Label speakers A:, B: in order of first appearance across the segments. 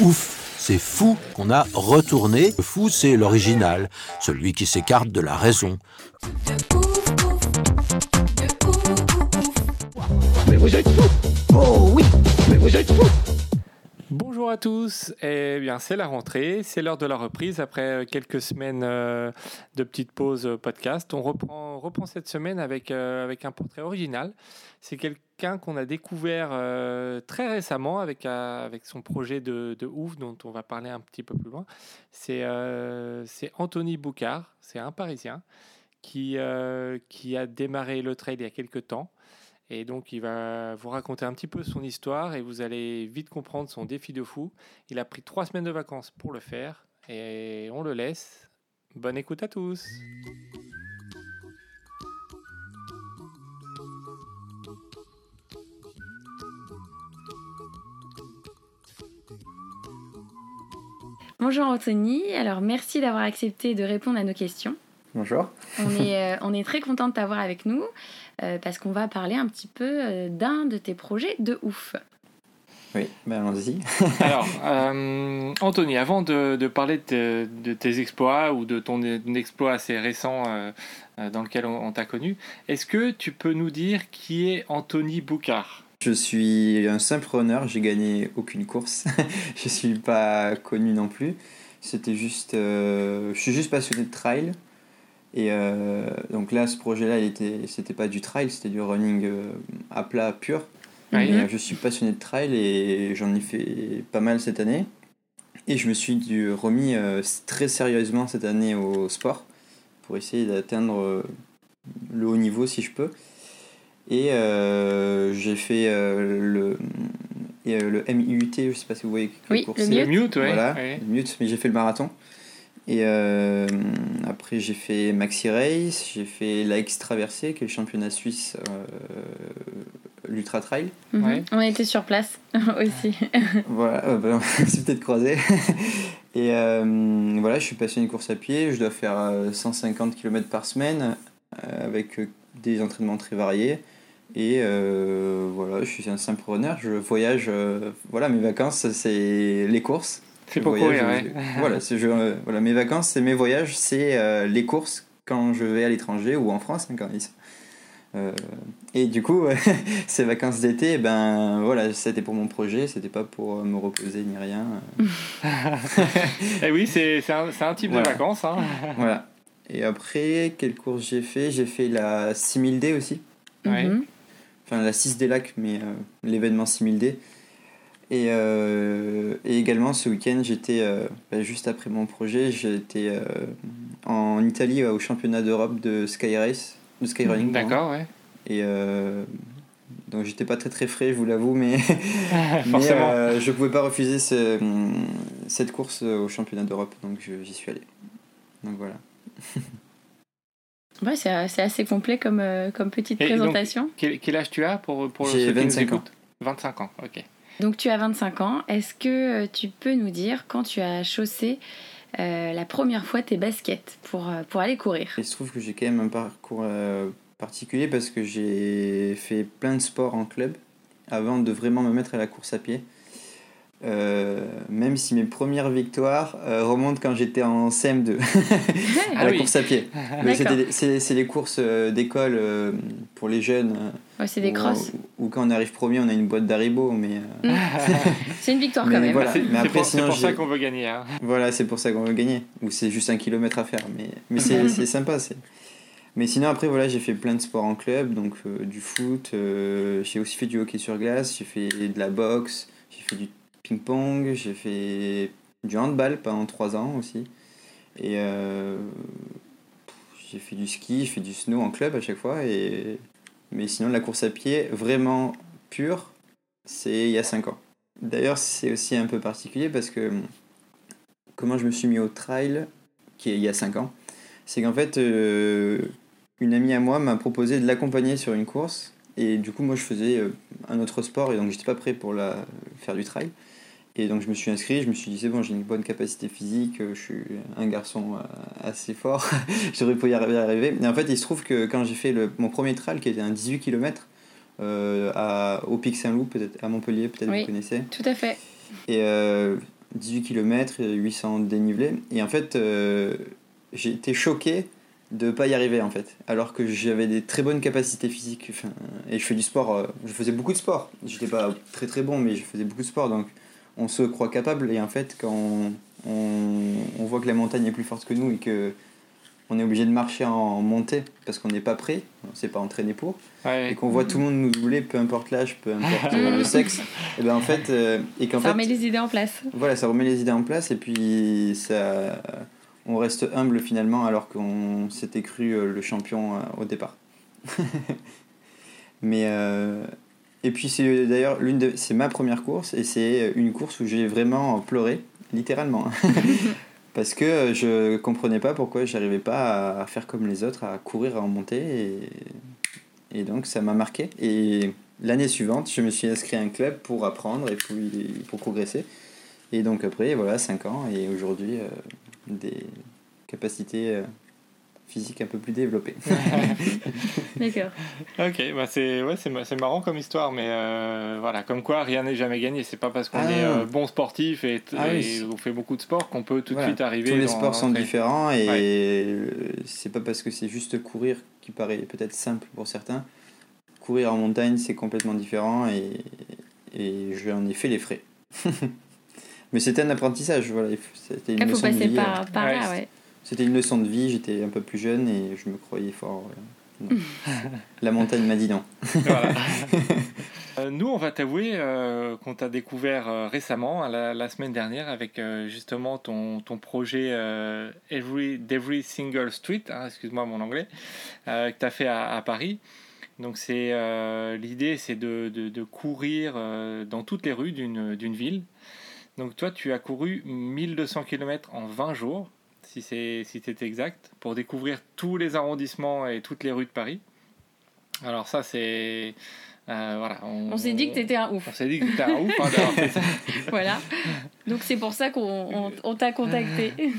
A: Ouf, c'est fou qu'on a retourné. Le fou, c'est l'original, celui qui s'écarte de la raison.
B: Mais vous êtes fous Oh oui Mais vous êtes fous
C: Bonjour à tous. Eh bien, c'est la rentrée, c'est l'heure de la reprise après euh, quelques semaines euh, de petite pause euh, podcast. On reprend, reprend cette semaine avec, avec un portrait original. C'est quelqu'un qu'on a découvert euh, très récemment avec, euh, avec son projet de, de ouf dont on va parler un petit peu plus loin. C'est euh, Anthony Boucard, c'est un Parisien qui, qui a démarré le trail il y a quelques temps. Et donc, il va vous raconter un petit peu son histoire et vous allez vite comprendre son défi de fou. Il a pris trois semaines de vacances pour le faire et on le laisse. Bonne écoute à tous.
D: Bonjour Anthony, alors merci d'avoir accepté de répondre à nos questions.
E: Bonjour.
D: On est, euh, on est très content de t'avoir avec nous euh, parce qu'on va parler un petit peu euh, d'un de tes projets de ouf.
E: Oui, ben allons-y.
C: Alors, euh, Anthony, avant de, de parler de, te- de tes exploits ou de ton exploit assez récent dans lequel on, on t'a connu, est-ce que tu peux nous dire qui est Anthony Boucard?
E: Je suis un simple runner, j'ai gagné aucune course. je suis pas connu non plus. C'était juste. euh, je suis juste passionné de trail. Et euh, donc là, ce projet-là, c'était pas du trail, c'était du running euh, à plat pur.
C: Oui.
E: Euh, je suis passionné de trail et j'en ai fait pas mal cette année. Et je me suis remis très sérieusement cette année au sport pour essayer d'atteindre le haut niveau si je peux. Et euh, j'ai fait euh, le, et, euh, le MIUT, je sais pas si vous voyez
D: Oui,
E: course
D: le
E: c'est.
D: Mute.
C: Le mute, ouais.
E: Voilà,
C: ouais.
E: le mute, mais j'ai fait le marathon. Et euh, après, j'ai fait Maxi Race, j'ai fait la X-Traversée, qui est le championnat suisse, euh, l'Ultra Trail.
D: Mhm.
C: Ouais.
D: On était sur place aussi.
E: Voilà, euh, bah, on s'est peut-être croisé. Et euh, voilà, je suis passionné de course à pied, je dois faire euh, 150 km par semaine, euh, avec des entraînements très variés. Et euh, voilà, je suis un simple runner, je voyage, euh, voilà, mes vacances, c'est les courses.
C: C'est
E: Je
C: pour
E: voyage,
C: courir, ouais.
E: je- voilà, c'est je- euh, voilà, mes vacances, c'est mes voyages, c'est euh, les courses quand je vais à l'étranger ou en France, hein, quand ils sont. Euh, et du coup, ces vacances d'été, eh ben voilà, c'était pour mon projet, c'était pas pour me reposer ni rien.
C: Eh oui, c'est c'est un, c'est un type
E: Voilà.
C: de vacances. hein.
E: Voilà. Et après, quelle course j'ai fait? J'ai fait la 6000D aussi,
C: Ouais.
D: Mhm.
E: Enfin la 6 des lacs, mais euh, l'événement 6000D. Et, euh, et également ce week-end, j'étais euh, bah, juste après mon projet, j'étais en Italie au championnat d'Europe de Sky Race, de Skyrunning. pardon.
C: D'accord, ouais.
E: Et donc j'étais pas très très frais, je vous l'avoue, mais, mais euh, je pouvais pas refuser ce- cette course au championnat d'Europe, donc j'y suis allé. Donc voilà.
D: Ouais, c'est c'est assez complet comme, euh, comme petite
C: Et donc-
D: présentation.
C: Quel, quel âge tu as pour, pour
E: J'ai
C: ceux qui nous
E: 25 ans.
C: écoutent 25 ans, ok.
D: Donc tu as 25 ans. Est-ce que euh, tu peux nous dire quand tu as chaussé euh, la première fois tes baskets pour, euh, pour aller courir?
E: Il se trouve que j'ai quand même un parcours euh, particulier parce que j'ai fait plein de sports en club avant de vraiment me mettre à la course à pied. Euh, même si mes premières victoires euh, remontent quand j'étais en CM2 à
C: Ah
E: la
C: oui.
E: course à pied. C'est c'est les courses euh, d'école euh, pour les jeunes.
D: Ouais, c'est des crosses.
E: Où, quand on arrive premier, on a une boîte d'Haribo. Mais euh,
D: C'est une victoire
E: Mais
D: quand même.
E: voilà.
C: C'est
E: mais
C: c'est
E: après,
C: pour, c'est
E: sinon,
C: pour ça qu'on veut gagner. hein.
E: voilà, c'est pour ça qu'on veut gagner. Ou c'est juste un kilomètre à faire. Mais, mais c'est c'est sympa. c'est- Mais sinon, après, voilà, j'ai fait plein de sports en club. Donc euh, du foot. euh, j'ai aussi fait du hockey sur glace. J'ai fait de la boxe. J'ai fait du ping-pong. J'ai fait du handball pendant trois ans aussi. Et euh, j'ai fait du ski, j'ai fait du snow en club à chaque fois. Et... Mais sinon, la course à pied, vraiment pure, c'est il y a 5 ans. D'ailleurs, c'est aussi un peu particulier parce que comment je me suis mis au trail, qui est il y a 5 ans, c'est qu'en fait, euh, une amie à moi m'a proposé de l'accompagner sur une course. Et du coup, moi, je faisais euh, un autre sport et donc j'étais pas prêt pour la, faire du trail. Et donc, je me suis inscrit, je me suis dit, c'est bon, j'ai une bonne capacité physique, euh, je suis un garçon assez fort, j'aurais pu y arriver. Et en fait, il se trouve que quand j'ai fait le, mon premier trail, qui était un 18 km, à, au Pic Saint-Loup, peut-être à Montpellier, peut-être vous connaissez.
D: Tout à fait.
E: Et 18 km, 800 dénivelés. Et en fait, j'ai été choqué de pas y arriver en fait alors que j'avais des très bonnes capacités physiques et je fais du sport euh, je faisais beaucoup de sport j'étais pas très très bon mais je faisais beaucoup de sport donc on se croit capable et en fait quand on, on, voit que la montagne est plus forte que nous et que on est obligé de marcher en montée parce qu'on n'est pas prêt on s'est pas entraîné pour et qu'on voit tout le monde nous doubler peu importe l'âge peu importe le sexe et ben en fait euh, et
D: qu'en ça remet les idées en place.
E: Voilà ça remet les idées en place et puis ça on reste humble finalement alors qu'on s'était cru euh, le champion euh, au départ. Mais euh, et puis c'est d'ailleurs l'une de c'est ma première course et c'est une course où j'ai vraiment pleuré littéralement. Parce que je comprenais pas pourquoi j'arrivais pas à faire comme les autres à courir en montée et, et donc ça m'a marqué. Et l'année suivante je me suis inscrit à un club pour apprendre et pour progresser. Et donc après voilà 5 ans et aujourd'hui des capacités euh, physiques un peu plus développées.
D: D'accord.
C: Ok, bah c'est ouais, c'est marrant comme histoire, mais euh, voilà, comme quoi rien n'est jamais gagné. C'est pas parce qu'on ah. est euh, bon sportif et, ah on fait beaucoup de sport qu'on peut tout de suite arriver.
E: Tous les sports sont différents et c'est pas parce que c'est juste courir qui paraît peut-être simple pour certains. Courir en montagne, c'est complètement différent et, et j'en ai fait les frais. Mais c'était un apprentissage, voilà.
D: C'était une Il faut passer par, par là, ouais.
E: C'était une leçon de vie, j'étais un peu plus jeune et je me croyais fort. la montagne m'a dit non.
C: Euh, nous, on va t'avouer euh, qu'on t'a découvert euh, récemment, la, semaine dernière, avec justement ton, ton projet Every, Every Single Street, hein, excuse-moi mon anglais, que tu as fait à, à Paris. Donc c'est l'idée, c'est de, de, de, courir dans toutes les rues d'une ville donc toi, tu as couru 1200 km en 20 jours, si c'est si exact, pour découvrir tous les arrondissements et toutes les rues de Paris. Alors ça, c'est... Euh, voilà,
D: on, s'est dit que tu étais un ouf.
C: On s'est dit que tu étais un ouf hein,
D: voilà. Donc c'est pour ça qu'on on, t'a contacté.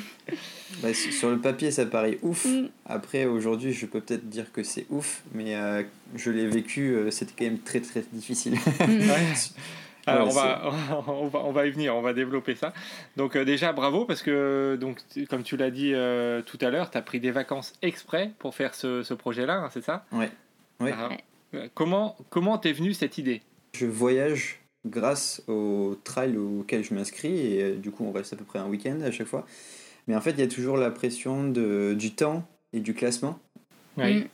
E: Bah, sur le papier, ça paraît ouf. Mm. Après, aujourd'hui, je peux peut-être dire que c'est ouf, mais euh, je l'ai vécu, euh, c'était quand même très très difficile. Mm.
C: Alors, on, va, on, va, on va y venir, on va développer ça. Donc, euh, déjà, bravo, parce que, donc, comme tu l'as dit euh, tout à l'heure, tu as pris des vacances exprès pour faire ce, ce projet-là, hein, c'est ça?
E: Oui. Ouais.
C: Ah. Comment comment t'es venue cette idée?
E: Je voyage grâce au trail auquel je m'inscris, et euh, du coup, on reste à peu près un week-end à chaque fois. Mais en fait, il y a toujours la pression de, du temps et du classement.
C: Oui. Mm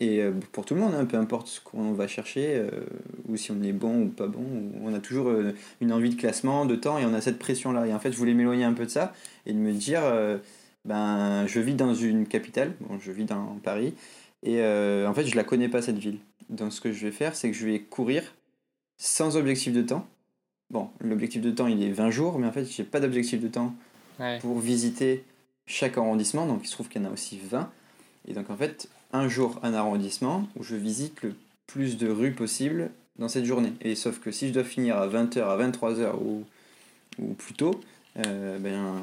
E: et euh, pour tout le monde, hein, peu importe ce qu'on va chercher, euh, ou si on est bon ou pas bon, on a toujours euh, une envie de classement, de temps, et on a cette pression-là. Et en fait, je voulais m'éloigner un peu de ça et de me dire, ben, je vis dans une capitale, bon, je vis dans Paris, et en fait, je la connais pas cette ville. Donc, ce que je vais faire, c'est que je vais courir sans objectif de temps. Bon, l'objectif de temps, il est 20 jours, mais en fait, j'ai pas d'objectif de temps pour visiter chaque arrondissement, donc il se trouve qu'il y en a aussi 20. Et donc, en fait, un jour un arrondissement où je visite le plus de rues possible dans cette journée. Et sauf que si je dois finir à 20h, à 23h ou, ou plus tôt, euh, ben,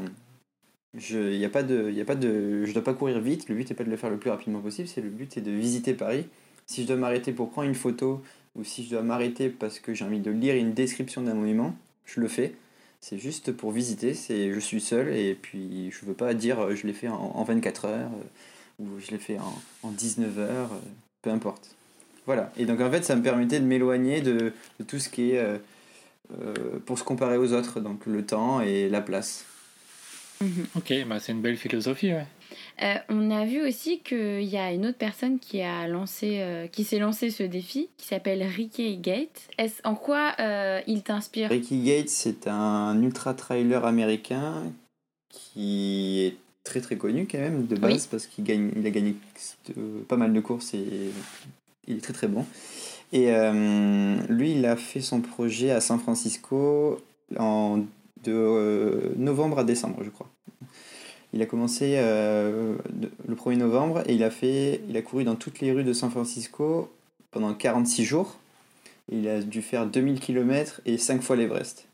E: je, y a pas de, y a pas de, je dois pas courir vite. Le but n'est pas de le faire le plus rapidement possible, c'est le but est de visiter Paris. Si je dois m'arrêter pour prendre une photo ou si je dois m'arrêter parce que j'ai envie de lire une description d'un monument, je le fais. C'est juste pour visiter, c'est je suis seul et puis je veux pas dire je l'ai fait en, en 24 heures ou je l'ai fait en, en 19 heures, euh, peu importe. Voilà. Et donc en fait, ça me permettait de m'éloigner de, de, tout ce qui est euh, euh, pour se comparer aux autres, donc le temps et la place.
C: Mhm. Ok, bah c'est une belle philosophie. Ouais.
D: on a vu aussi qu'il y a une autre personne qui a lancé, qui s'est lancé ce défi, qui s'appelle Ricky Gates. Est en quoi il t'inspire?
E: Ricky Gates, c'est un ultra trailer américain qui est très très connu quand même de base parce qu'il gagne, il a gagné pas mal de courses et il est très très bon. Et euh, lui, il a fait son projet à San Francisco en, de euh, novembre à décembre, je crois. Il a commencé euh, le 1er novembre et il a, fait, il a couru dans toutes les rues de San Francisco pendant 46 jours. Il a dû faire 2000 km et 5 fois l'Everest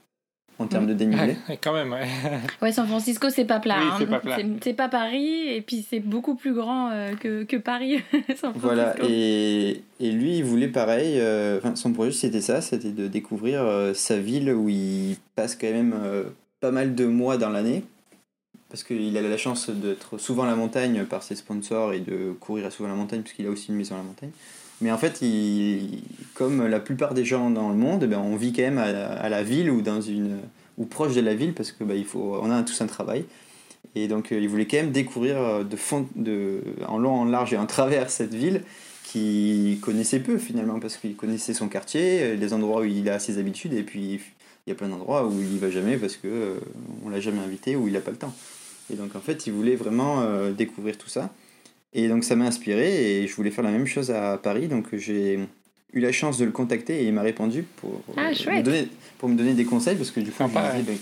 E: en termes de dénivelé.
C: Ouais, quand même, ouais.
D: Ouais, San Francisco, c'est pas plat.
C: Oui,
D: hein.
C: c'est pas plat.
D: C'est- C'est pas Paris, et puis c'est beaucoup plus grand euh, que, que Paris, San Francisco.
E: Voilà, et, et lui, il voulait pareil, euh, enfin, son projet c'était ça, c'était de découvrir euh, sa ville où il passe quand même euh, pas mal de mois dans l'année, parce qu'il a la chance d'être souvent à la montagne par ses sponsors et de courir souvent à la montagne, puisqu'il a aussi une maison à la montagne. Mais en fait, il, comme la plupart des gens dans le monde, eh ben, on vit quand même à, la- ville ou, dans une, ou proche de la ville, parce que on a tous un travail. Et donc, euh, il voulait quand même découvrir euh, de fond, de, en long, en large et en travers cette ville qu'il connaissait peu finalement, parce qu'il connaissait son quartier, euh, les endroits où il a ses habitudes, et puis il y a plein d'endroits où il y va jamais parce que euh, on l'a jamais invité ou il n'a pas le temps. Et donc en fait, il voulait vraiment découvrir tout ça. Et donc ça m'a inspiré et je voulais faire la même chose à Paris, donc j'ai eu la chance de le contacter et il m'a répondu pour,
D: Ah,
E: me donner, pour me donner des conseils, parce que du coup,
C: Sympa,
E: ben,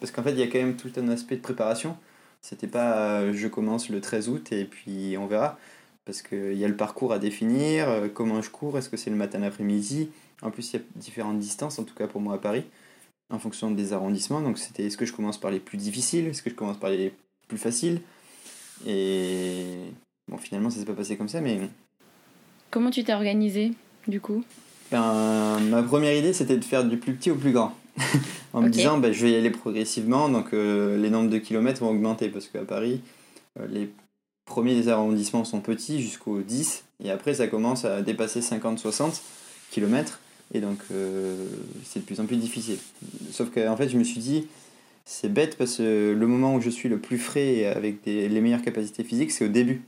E: parce qu'en fait, il y a quand même tout un aspect de préparation. C'était pas euh, je commence le 13 août et puis on verra. Parce qu'il y a le parcours à définir, euh, comment je cours, est-ce que c'est le matin, l'après-midi? En plus, il y a différentes distances, en tout cas pour moi à Paris, en fonction des arrondissements. Donc c'était est-ce que je commence par les plus difficiles, est-ce que je commence par les plus faciles? Et bon, finalement, ça s'est pas passé comme ça, mais
D: Comment tu t'es organisé, du coup?
E: Ben, ma première idée, c'était de faire du plus petit au plus grand. en me disant, ben, je vais y aller progressivement, donc euh, les nombres de kilomètres vont augmenter, parce qu'à Paris, euh, les premiers arrondissements sont petits jusqu'au 10, et après ça commence à dépasser 50-60 kilomètres, et donc euh, c'est de plus en plus difficile. Sauf qu'en fait, je me suis dit, c'est bête, parce que le moment où je suis le plus frais et avec des- les meilleures capacités physiques, c'est au début.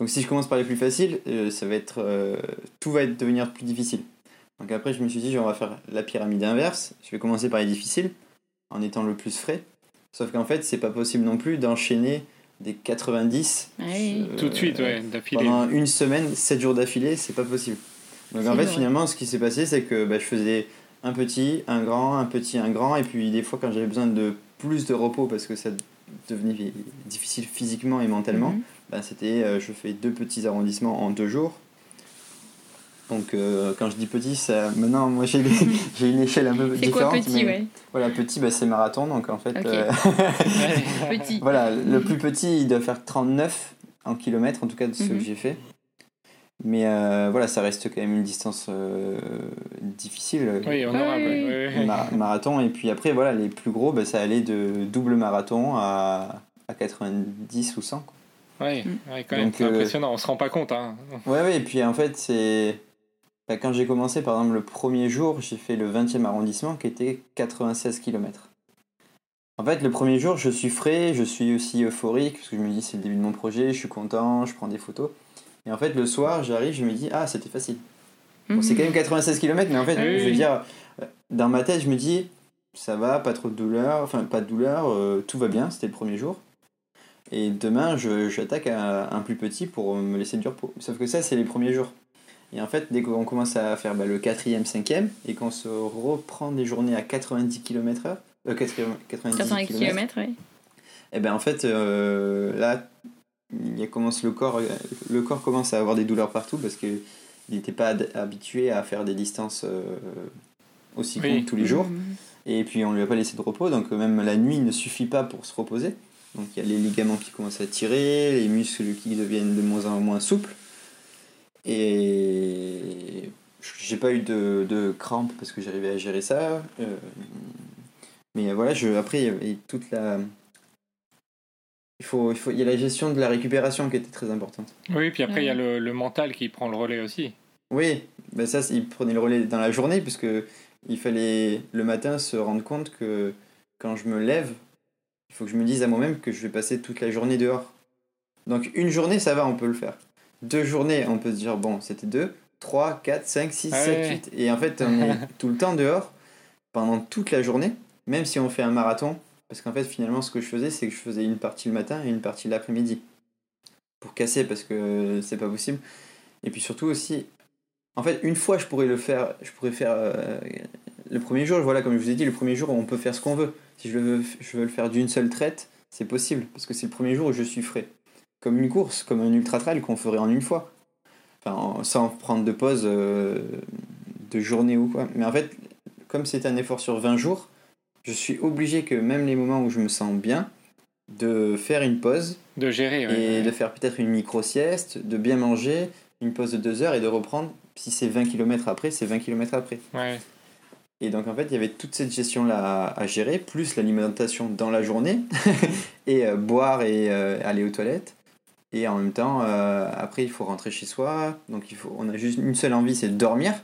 E: Donc si je commence par les plus faciles, euh, ça va être, euh, tout va être devenir plus difficile. Donc après, je me suis dit, on va faire la pyramide inverse. Je vais commencer par les difficiles, en étant le plus frais. Sauf qu'en fait, c'est pas possible non plus d'enchaîner des 90
D: Ah oui.
E: euh,
C: Tout de suite, ouais, d'affilée.
E: pendant une semaine, 7 jours d'affilée, c'est pas possible. Donc en fait,
D: vrai.
E: finalement, ce qui s'est passé, c'est que bah, je faisais un petit, un grand, un petit, un grand, et puis des fois, quand j'avais besoin de plus de repos parce que ça devenait difficile physiquement et mentalement,
D: Mhm.
E: Bah, c'était euh, je fais deux petits arrondissements en deux jours. Donc euh, quand je dis petit, ça, maintenant moi j'ai j'ai une échelle un peu
D: C'est quoi
E: différente.
D: petit,
E: mais
D: ouais
E: Voilà, petit, bah, c'est marathon, donc en fait, euh.
D: Petit.
E: voilà, le plus petit, il doit faire 39 en kilomètres, en tout cas de ce
D: Mhm.
E: que j'ai fait. Mais euh, voilà, ça reste quand même une distance euh, difficile.
C: Oui, honorable.
D: Oui.
E: Mar- marathon, et puis après, voilà, les plus gros, bah, ça allait de double marathon à, à 90 ou 100. quoi.
C: Ouais,
D: Mm.
C: ouais, quand même,
E: Donc,
C: c'est
E: euh,
C: impressionnant. On se rend pas compte. Hein.
E: Ouais, ouais, et puis en fait, c'est. bah, quand j'ai commencé, par exemple, le premier jour, j'ai fait le 20e arrondissement qui était 96 km. En fait, le premier jour, je suis frais, je suis aussi euphorique, parce que je me dis c'est le début de mon projet, je suis content, je prends des photos. Et en fait, le soir, j'arrive, je me dis, ah, c'était facile. Bon, c'est
D: Mhm.
E: quand même 96 km, mais en fait,
C: Oui,
E: je veux
C: oui.
E: dire, euh, dans ma tête, je me dis, ça va, pas trop de douleur, enfin, pas de douleur, euh, tout va bien, c'était le premier jour. Et demain, je- j'attaque un, un plus petit pour me laisser du repos. Sauf que ça, c'est les premiers jours. Et en fait, dès qu'on commence à faire bah, le quatrième, cinquième, et qu'on se reprend des journées à 90 km/h, euh, 80 90
D: 80
E: km,
D: km, ouais.
E: et ben en fait, euh, là, il commence le corps, le corps commence à avoir des douleurs partout parce que il n'était pas habitué à faire des distances euh, aussi
C: Oui.
E: courtes tous les jours.
D: Mhm.
E: Et puis on lui a pas laissé de repos, donc même la nuit ne suffit pas pour se reposer. Donc il y a les ligaments qui commencent à tirer, les muscles qui deviennent de moins en moins souples. Et j'ai pas eu de, de crampes parce que j'arrivais à gérer ça. Euh, mais voilà, je, après il y avait toute la. Il, faut, il, faut, il y a la gestion de la récupération qui était très importante.
C: Oui, puis après, il y a le, le mental qui prend le relais aussi.
E: Oui, ben ça, il prenait le relais dans la journée, puisque il fallait le matin se rendre compte que quand je me lève, il faut que je me dise à moi-même que je vais passer toute la journée dehors. Donc une journée, ça va, on peut le faire. Deux journées, on peut se dire, bon, c'était deux, trois, quatre, cinq, six,
C: Ah
E: sept, huit. Et en fait, on est tout le temps dehors, pendant toute la journée, même si on fait un marathon. Parce qu'en fait, finalement, ce que je faisais, c'est que je faisais une partie le matin et une partie l'après-midi. Pour casser, parce que c'est pas possible. Et puis surtout aussi, En fait, une fois, je pourrais le faire. Je pourrais faire. euh, le premier jour, voilà, comme je vous ai dit, le premier jour, on peut faire ce qu'on veut. Si je veux, je veux le faire d'une seule traite, c'est possible. Parce que c'est le premier jour où je suis frais. Comme une course, comme un ultra trail qu'on ferait en une fois. Enfin, sans prendre de pause euh, de journée ou quoi. Mais en fait, comme c'est un effort sur 20 jours, je suis obligé que même les moments où je me sens bien, de faire une pause
C: De gérer, ouais.
E: et de faire peut-être une micro-sieste, de bien manger, une pause de deux heures et de reprendre. Si c'est 20 km après, c'est 20 km après.
C: Ouais.
E: Et donc en fait, il y avait toute cette gestion-là à, gérer, plus l'alimentation dans la journée, et euh, boire et euh, aller aux toilettes. Et en même temps, euh, après, il faut rentrer chez soi. Donc il faut, on a juste une seule envie, c'est de dormir.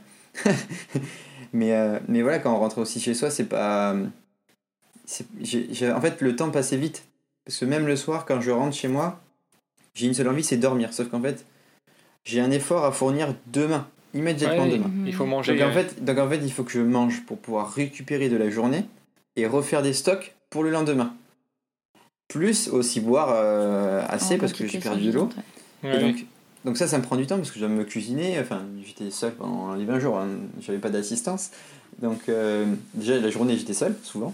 E: mais, mais voilà, quand on rentre aussi chez soi, c'est pas... en fait, le temps passait vite. Parce que même le soir, quand je rentre chez moi, j'ai une seule envie, c'est dormir. Sauf qu'en fait, j'ai un effort à fournir demain, immédiatement
C: Ouais,
E: demain.
C: Il faut manger.
E: Donc en, fait, donc en fait, il faut que je mange pour pouvoir récupérer de la journée et refaire des stocks pour le lendemain. Plus aussi boire euh, assez
D: En
E: parce que j'ai perdu de l'eau.
D: ouais.
E: donc ça, ça me prend du temps parce que je dois me cuisiner. Enfin, j'étais seul pendant les 20 jours, hein. j'avais pas d'assistance. Donc euh, déjà, la journée, j'étais seul, souvent.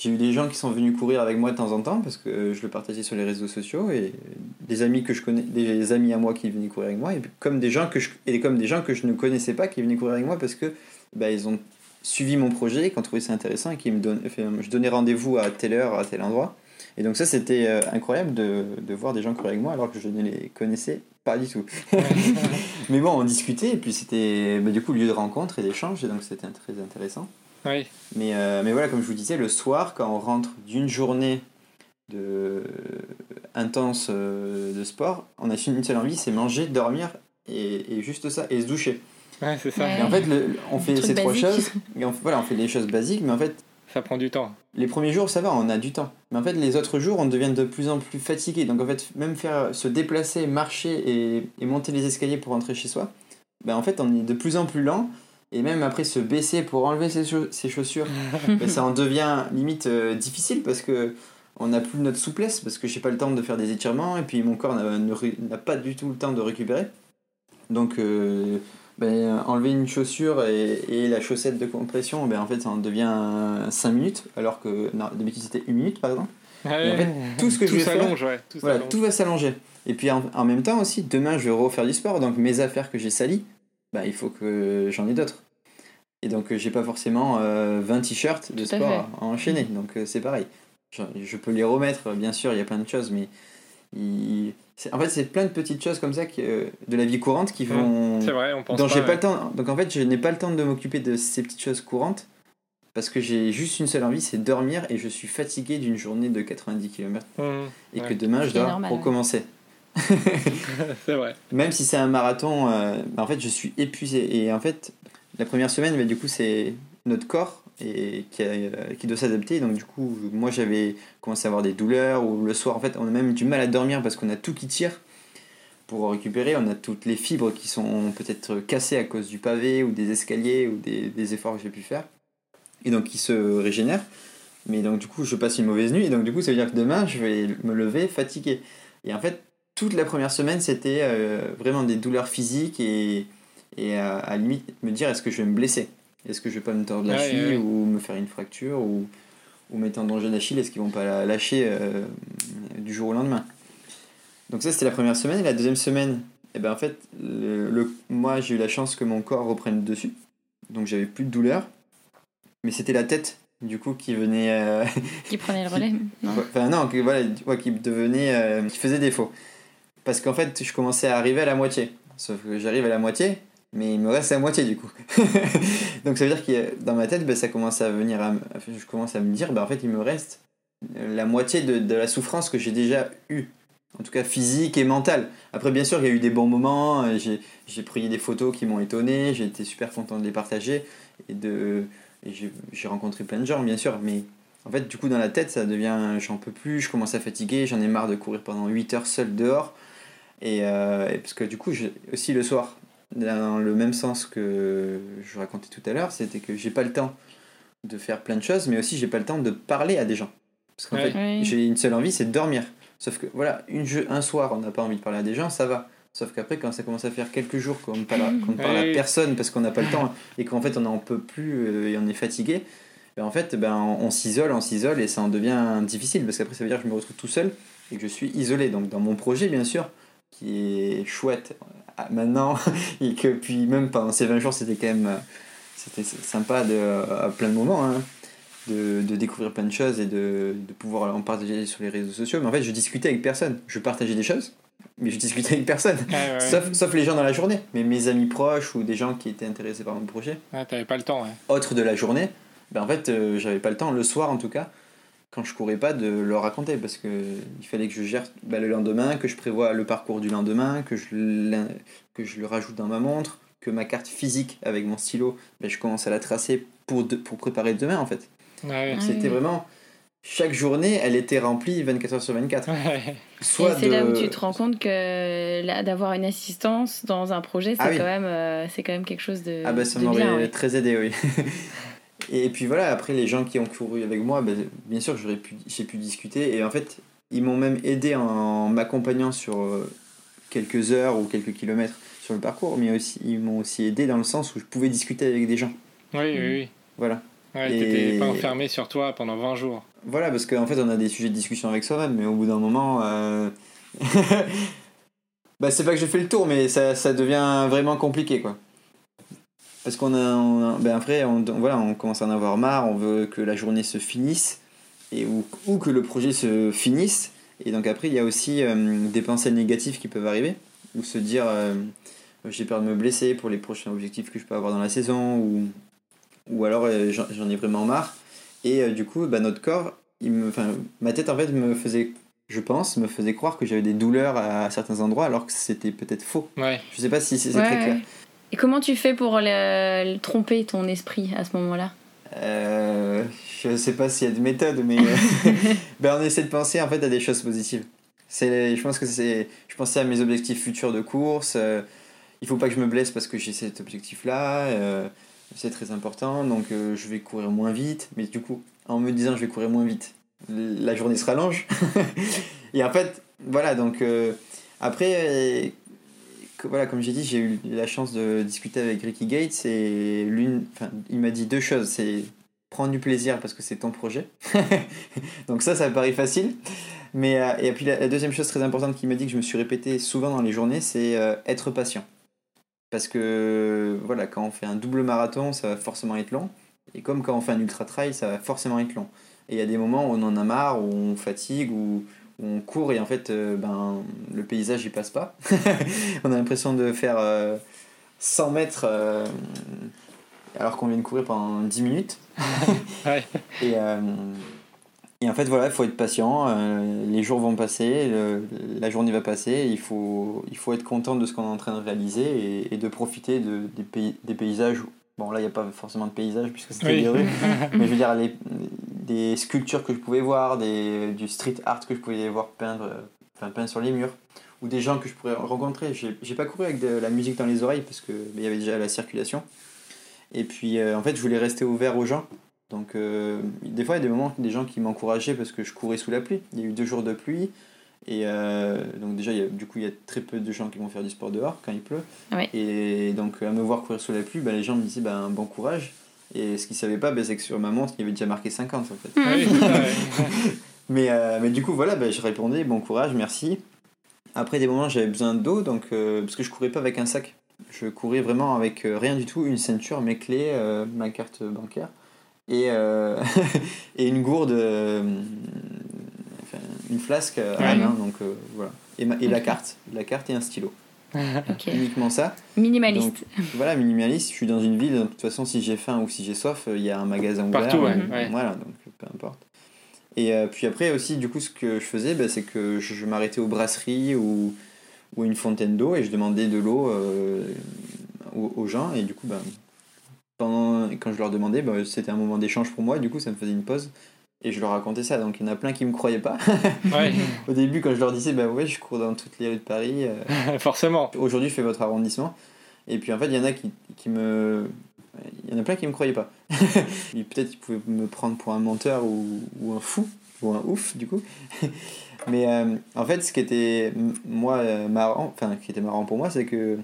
E: J'ai eu des gens qui sont venus courir avec moi de temps en temps parce que je le partageais sur les réseaux sociaux et des amis que je connais, des amis à moi qui venaient courir avec moi et comme des gens que je, et comme des gens que je ne connaissais pas qui venaient courir avec moi parce que bah, ils ont suivi mon projet, qui ont trouvé ça intéressant et qui me donnent, je donnais rendez-vous à telle heure, à tel endroit. Et donc ça, c'était euh, incroyable de, de voir des gens courir avec moi alors que je ne les connaissais pas du tout. Mais bon, on discutait et puis c'était bah, du coup lieu de rencontre et d'échange et donc c'était très intéressant.
C: Ouais.
E: Mais, euh, mais voilà, comme je vous disais, le soir, quand on rentre d'une journée de intense euh, de sport, on a une seule envie, c'est manger, dormir et, et juste ça, et se doucher.
C: Ouais, c'est ça.
D: Ouais.
E: Et en fait, le- on fait ces trois choses, et on, voilà, on fait les choses basiques, mais en fait,
C: Ça prend du temps.
E: les premiers jours, ça va, on a du temps. Mais en fait, les autres jours, on devient de plus en plus fatigué. Donc en fait, même faire se déplacer, marcher et, et monter les escaliers pour rentrer chez soi, ben en fait, on est de plus en plus lent. Et même après se baisser pour enlever ses, chau- ses chaussures, ben, ça en devient limite euh, difficile parce que on n'a plus notre souplesse, parce que j'ai pas le temps de faire des étirements, et puis mon corps n'a pas du tout le temps de récupérer. Donc, euh, ben, enlever une chaussure et, et la chaussette de compression, ben, en fait, ça en devient 5 minutes, alors que d'habitude c'était 1 minute par exemple.
C: Ouais.
E: en fait, tout ce que je vais faire-
C: ouais. Tout
E: Voilà, tout va s'allonger. Et puis en, en même temps aussi, demain je vais refaire du sport, donc mes affaires que j'ai salies, bah, il faut que j'en ai d'autres. Et donc euh, j'ai pas forcément euh, 20 t-shirts de sport
D: fait.
E: à, à enchaîner, donc euh, c'est pareil. Je, je peux les remettre, bien sûr, il y a plein de choses, mais il- en fait c'est plein de petites choses comme ça qui, euh, de la vie courante qui vont...
C: Mmh. C'est vrai, on pense
E: dont
C: pas.
E: j'ai pas
C: ouais.
E: le temps. Donc en fait, je n'ai pas le temps de m'occuper de ces petites choses courantes parce que j'ai juste une seule envie, c'est dormir et je suis fatigué d'une journée de 90 km
C: Mmh.
E: et
C: Ouais.
E: que demain je dois
D: normal, ouais.
C: c'est vrai.
E: Même si c'est un marathon, euh, bah, en fait, je suis épuisé. Et en fait, la première semaine, bah, du coup, c'est notre corps et euh, qui doit s'adapter. Donc, du coup, moi, j'avais commencé à avoir des douleurs ou le soir, en fait, on a même du mal à dormir parce qu'on a tout qui tire pour récupérer. On a toutes les fibres qui sont peut-être cassées à cause du pavé ou des escaliers ou des, des efforts que j'ai pu faire. Et donc, qui se régénèrent. Mais donc, du coup, je passe une mauvaise nuit. Et donc, du coup, ça veut dire que demain, je vais me lever fatigué. Et en fait, toute la première semaine, c'était euh, vraiment des douleurs physiques et, et à, à la limite me dire est-ce que je vais me blesser? Est-ce que je vais pas me tordre la
C: Ouais,
E: cheville
C: ouais, ouais.
E: ou me faire une fracture ou, ou mes tendons d'Achille, est-ce qu'ils vont pas la lâcher euh, du jour au lendemain? Donc ça, c'était la première semaine. Et la deuxième semaine, eh ben, en fait, le, le- moi, j'ai eu la chance que mon corps reprenne le dessus. Donc j'avais plus de douleur. Mais c'était la tête, du coup, qui venait... euh,
D: Qui prenait le relais non
E: Enfin non, voilà, ouais, qui devenait, euh, qui faisait défaut. Parce qu'en fait, je commençais à arriver à la moitié. Sauf que j'arrive à la moitié, mais il me reste la moitié du coup. Donc ça veut dire que dans ma tête, ben, ça commence à venir, à, je commence à me dire, ben, en fait, il me reste la moitié de, de la souffrance que j'ai déjà eue. En tout cas physique et mentale. Après, bien sûr, il y a eu des bons moments. euh, J'ai, pris des photos qui m'ont étonné. J'ai été super content de les partager. Et, j'ai rencontré plein de gens, bien sûr. Mais en fait, du coup, dans la tête, ça devient j'en peux plus, je commence à fatiguer, j'en ai marre de courir pendant 8 heures seul dehors. Et, euh, et parce que du coup, je- aussi le soir, dans le même sens que je racontais tout à l'heure, c'était que j'ai pas le temps de faire plein de choses, mais aussi j'ai pas le temps de parler à des gens. Parce qu'en
C: Ouais.
E: fait,
D: Oui.
E: j'ai une seule envie, c'est de dormir. Sauf que voilà, une jeu, un soir, on n'a pas envie de parler à des gens, ça va. Sauf qu'après, quand ça commence à faire quelques jours qu'on ne parle, qu'on ne parle
C: Oui.
E: à personne parce qu'on n'a pas le temps et qu'en fait on n'en peut plus euh, et on est fatigué, ben, en fait ben, on, on s'isole, on s'isole et ça en devient difficile parce qu'après ça veut dire que je me retrouve tout seul et que je suis isolé. Donc dans mon projet, bien sûr, qui est chouette euh, maintenant et que puis même pendant ces 20 jours, c'était quand même euh, c'était sympa de, à plein de moments. hein de, de découvrir plein de choses et de, de pouvoir en partager sur les réseaux sociaux. Mais en fait, je discutais avec personne. Je partageais des choses, mais je discutais avec personne.
C: Ouais.
E: Sauf, sauf les gens dans la journée. Mais mes amis proches ou des gens qui étaient intéressés par mon projet,
C: Ouais, t'avais pas le temps, ouais.
E: autres de la journée, ben en fait, euh, j'avais pas le temps, le soir en tout cas, quand je courais pas, de leur raconter. Parce que il fallait que je gère ben, le lendemain, que je prévois le parcours du lendemain, que je, que je le rajoute dans ma montre, que ma carte physique avec mon stylo, ben, je commence à la tracer pour, de- pour préparer demain en fait.
C: Ouais, ouais.
D: Ah
E: C'était vraiment. Chaque journée, elle était remplie 24 heures sur 24.
C: Ouais.
E: Soit
D: c'est
E: de...
D: là où tu te rends compte que là, d'avoir une assistance dans un projet, c'est
E: Ah oui.
D: quand, même, euh, c'est quand même quelque chose de,
E: Ah bah ça m'aurait très aidé, oui. et puis voilà, après les gens qui ont couru avec moi, ben, bien sûr j'aurais pu, j'ai pu discuter. Et en fait, ils m'ont même aidé en m'accompagnant sur euh, quelques heures ou quelques kilomètres sur le parcours. Mais aussi, ils m'ont aussi aidé dans le sens où je pouvais discuter avec des gens.
C: Oui, oui, oui.
E: Voilà.
C: Ouais,
E: Et-
C: t'étais pas enfermé sur toi pendant 20 jours.
E: Voilà, parce qu'en fait, on a des sujets de discussion avec soi-même, mais au bout d'un moment. euh, bah, c'est pas que je fais le tour, mais ça, ça devient vraiment compliqué, quoi. Parce qu'on a. on a- ben après, on, voilà, on commence à en avoir marre, on veut que la journée se finisse, et, ou, ou que le projet se finisse. Et donc après, il y a aussi euh, des pensées négatives qui peuvent arriver, ou se dire euh, j'ai peur de me blesser pour les prochains objectifs que je peux avoir dans la saison, ou, ou alors euh, j'en j'en ai vraiment marre. Et euh, du coup, bah, notre corps, il me, enfin, ma tête en fait me faisait, je pense, me faisait croire que j'avais des douleurs à certains endroits alors que c'était peut-être faux.
C: Ouais.
E: Je sais pas si c'est c'est
D: Ouais,
E: très clair.
D: Et comment tu fais pour le- le tromper ton esprit à ce moment-là?
E: Euh, je sais pas s'il y a de méthode, mais euh, ben, on essaie de penser en fait à des choses positives. C'est, je pense que c'est, je pensais à mes objectifs futurs de course. euh, il faut pas que je me blesse parce que j'ai cet objectif-là. euh, c'est très important, donc euh, je vais courir moins vite. Mais du coup, en me disant je vais courir moins vite, la journée se rallonge. Et en fait, voilà, donc après, voilà, comme j'ai dit, j'ai eu la chance de discuter avec Ricky Gates et l'une, enfin, il m'a dit deux choses. C'est prendre du plaisir parce que c'est ton projet. donc ça, ça me paraît facile. Mais, euh, et puis la, deuxième chose très importante qu'il m'a dit que je me suis répété souvent dans les journées, c'est euh, être patient. Parce que voilà, quand on fait un double marathon, ça va forcément être long. Et comme quand on fait un ultra trail, ça va forcément être long. Et il y a des moments où on en a marre, où on fatigue, où on court et en fait, euh, ben, le paysage il passe pas. on a l'impression de faire euh, 100 mètres euh, alors qu'on vient de courir pendant 10 minutes.
C: Ouais.
E: Et, euh, et en fait, voilà, il faut être patient. euh, les jours vont passer, le- la journée va passer. Il faut, il faut être content de ce qu'on est en train de réaliser et, et de profiter de, des, pays, des paysages. Bon, là, il n'y a pas forcément de paysage puisque c'était
C: Oui.
E: des rues. Mais je veux dire, les, des sculptures que je pouvais voir, des, du street art que je pouvais voir peindre, euh, enfin, peint sur les murs, ou des gens que je pourrais rencontrer. J'ai j'ai pas couru avec de la musique dans les oreilles parce qu'il y avait déjà la circulation. Et puis, euh, en fait, je voulais rester ouvert aux gens. Donc, euh, des fois, il y a des moments, des gens qui m'encourageaient parce que je courais sous la pluie. Il y a eu deux jours de pluie. Et euh, donc, déjà, il y a, du coup, il y a très peu de gens qui vont faire du sport dehors quand il pleut.
D: Ouais.
E: Et donc, à me voir courir sous la pluie, ben, les gens me disaient ben, bon courage. Et ce qu'ils savaient pas, ben, c'est que sur ma montre, il y avait déjà marqué 50 en fait.
C: Oui, ouais.
E: Mais, euh, mais du coup, voilà, ben, je répondais bon courage, merci. Après des moments, j'avais besoin d'eau, donc, euh, parce que je courais pas avec un sac. Je courais vraiment avec euh, rien du tout, une ceinture, mes clés, euh, ma carte bancaire et, euh, et une gourde, euh, enfin, une flasque à la main, donc euh, voilà. Et, ma- et la carte, la carte et un stylo.
D: Ok.
E: Uniquement ça.
D: Minimaliste.
E: Voilà, minimaliste, je suis dans une ville, donc de toute façon, si j'ai faim ou si j'ai soif, euh, il y a un magasin ouvert.
C: Partout, ouais, ouais.
E: Voilà, donc peu importe. Et euh, puis après aussi, du coup, ce que je faisais, bah, c'est que je, je m'arrêtais aux brasseries ou, ou à une fontaine d'eau et je demandais de l'eau euh, aux, aux gens. Et du coup, bah, pendant, quand je leur demandais, bah, c'était un moment d'échange pour moi. Du coup, ça me faisait une pause. Et je leur racontais ça. Donc il y en a plein qui me croyaient pas.
C: Ouais,
E: Au début, quand je leur disais, bah ouais, je cours dans toutes les rues de Paris. euh,
C: forcément.
E: aujourd'hui je fais votre arrondissement. Et puis en fait, il y en a qui, qui me. Il y en a plein qui me croyaient pas. Peut-être qu'ils pouvaient me prendre pour un menteur ou, ou un fou, ou un ouf du coup. Mais euh, en fait, ce qui était moi euh, marrant, enfin qui était marrant pour moi, c'est que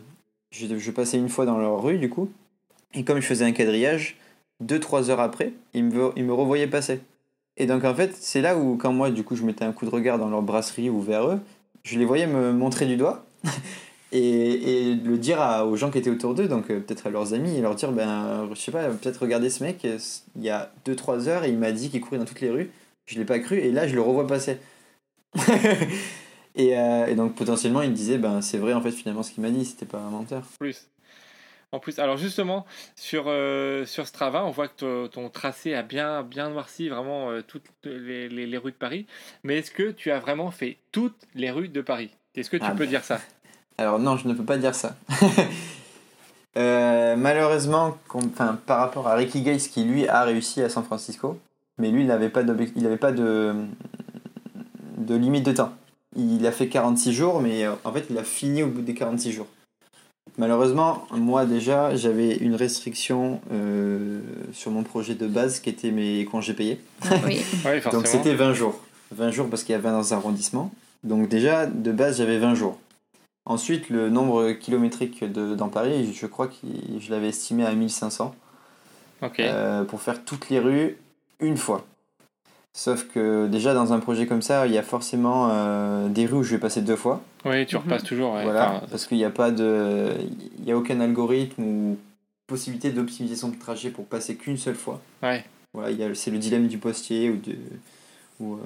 E: je, je passais une fois dans leur rue du coup, et comme je faisais un quadrillage, deux trois heures après, ils me ils me revoyaient passer. Et donc en fait, c'est là où quand moi du coup je mettais un coup de regard dans leur brasserie ou vers eux, je les voyais me montrer du doigt. Et, et le dire aux gens qui étaient autour d'eux, donc euh, peut-être à leurs amis, et leur dire, ben, je sais pas, peut-être regardez ce mec, euh, il y a 2-3 heures, et il m'a dit qu'il courait dans toutes les rues, je l'ai pas cru, et là je le revois passer. et, euh, et donc potentiellement il me disait, ben c'est vrai en fait finalement ce qu'il m'a dit, c'était pas un menteur.
C: plus. En plus, alors justement, sur, euh, sur Strava, on voit que to- ton tracé a bien, bien noirci vraiment euh, toutes les, les- les rues de Paris. Mais est-ce que tu as vraiment fait toutes les rues de Paris? Est-ce que tu
E: Ah
C: peux dire ça?
E: Alors non, je ne peux pas dire ça. Euh, malheureusement, enfin, par rapport à Ricky Gates qui lui a réussi à San Francisco, mais lui il n'avait pas, il de, de limite de temps. Il a fait 46 jours, mais en fait il a fini au bout des 46 jours. Malheureusement, moi déjà, j'avais une restriction euh, sur mon projet de base qui était mes congés payés.
D: Oui.
C: Oui.
E: Donc c'était 20 jours. 20 jours parce qu'il y a 20 arrondissements. Donc déjà, de base, j'avais 20 jours. Ensuite, le nombre kilométrique de, dans Paris, je crois que je l'avais estimé à 1500
C: Ok.
E: euh, pour faire toutes les rues une fois. Sauf que déjà, dans un projet comme ça, il y a forcément euh, des rues où je vais passer deux fois.
C: oui, tu
D: Mhm.
C: repasses toujours. ouais.
E: Voilà,
C: Enfin,
E: parce qu'il n'y a pas de... Il n'y a aucun algorithme ou possibilité d'optimisation de trajet pour passer qu'une seule fois.
C: ouais.
E: Voilà, il y a- c'est le dilemme du postier ou de. Ou, euh,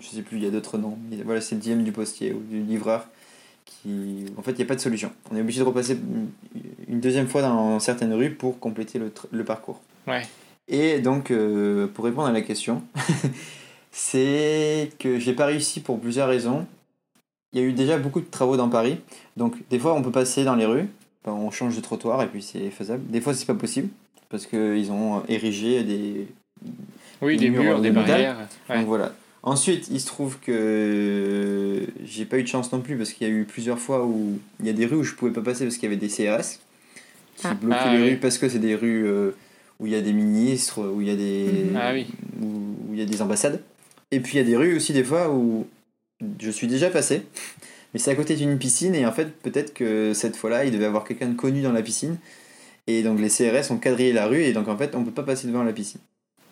E: je sais plus, il y a d'autres noms. Mais voilà, c'est le dilemme du postier ou du livreur. Qui, en fait, il n'y a pas de solution. On est obligé de repasser une deuxième fois dans certaines rues pour compléter le, le parcours.
C: Ouais.
E: Et donc, euh, pour répondre à la question, c'est que j'ai pas réussi pour plusieurs raisons. Il y a eu déjà beaucoup de travaux dans Paris. Donc, des fois, on peut passer dans les rues. Enfin, on change de trottoir et puis c'est faisable. Des fois, c'est pas possible parce qu'ils ont érigé des,
C: Oui,
E: Des
C: des
E: murs
C: murs,
E: de
C: des barrières. Ouais.
E: donc voilà. Ensuite, il se trouve que j'ai pas eu de chance non plus parce qu'il y a eu plusieurs fois où il y a des rues où je pouvais pas passer parce qu'il y avait des CRS qui
D: Ah.
E: bloquaient
C: Ah,
E: les
C: oui.
E: rues parce que c'est des rues euh, où il y a des ministres, où il y a des
D: Mhm.
C: Ah oui.
E: où, où il y a des ambassades. Et puis il y a des rues aussi des fois où je suis déjà passé, mais c'est à côté d'une piscine et en fait peut-être que cette fois-là il devait y avoir quelqu'un de connu dans la piscine et donc les CRS ont quadrillé la rue et donc en fait on peut pas passer devant la piscine.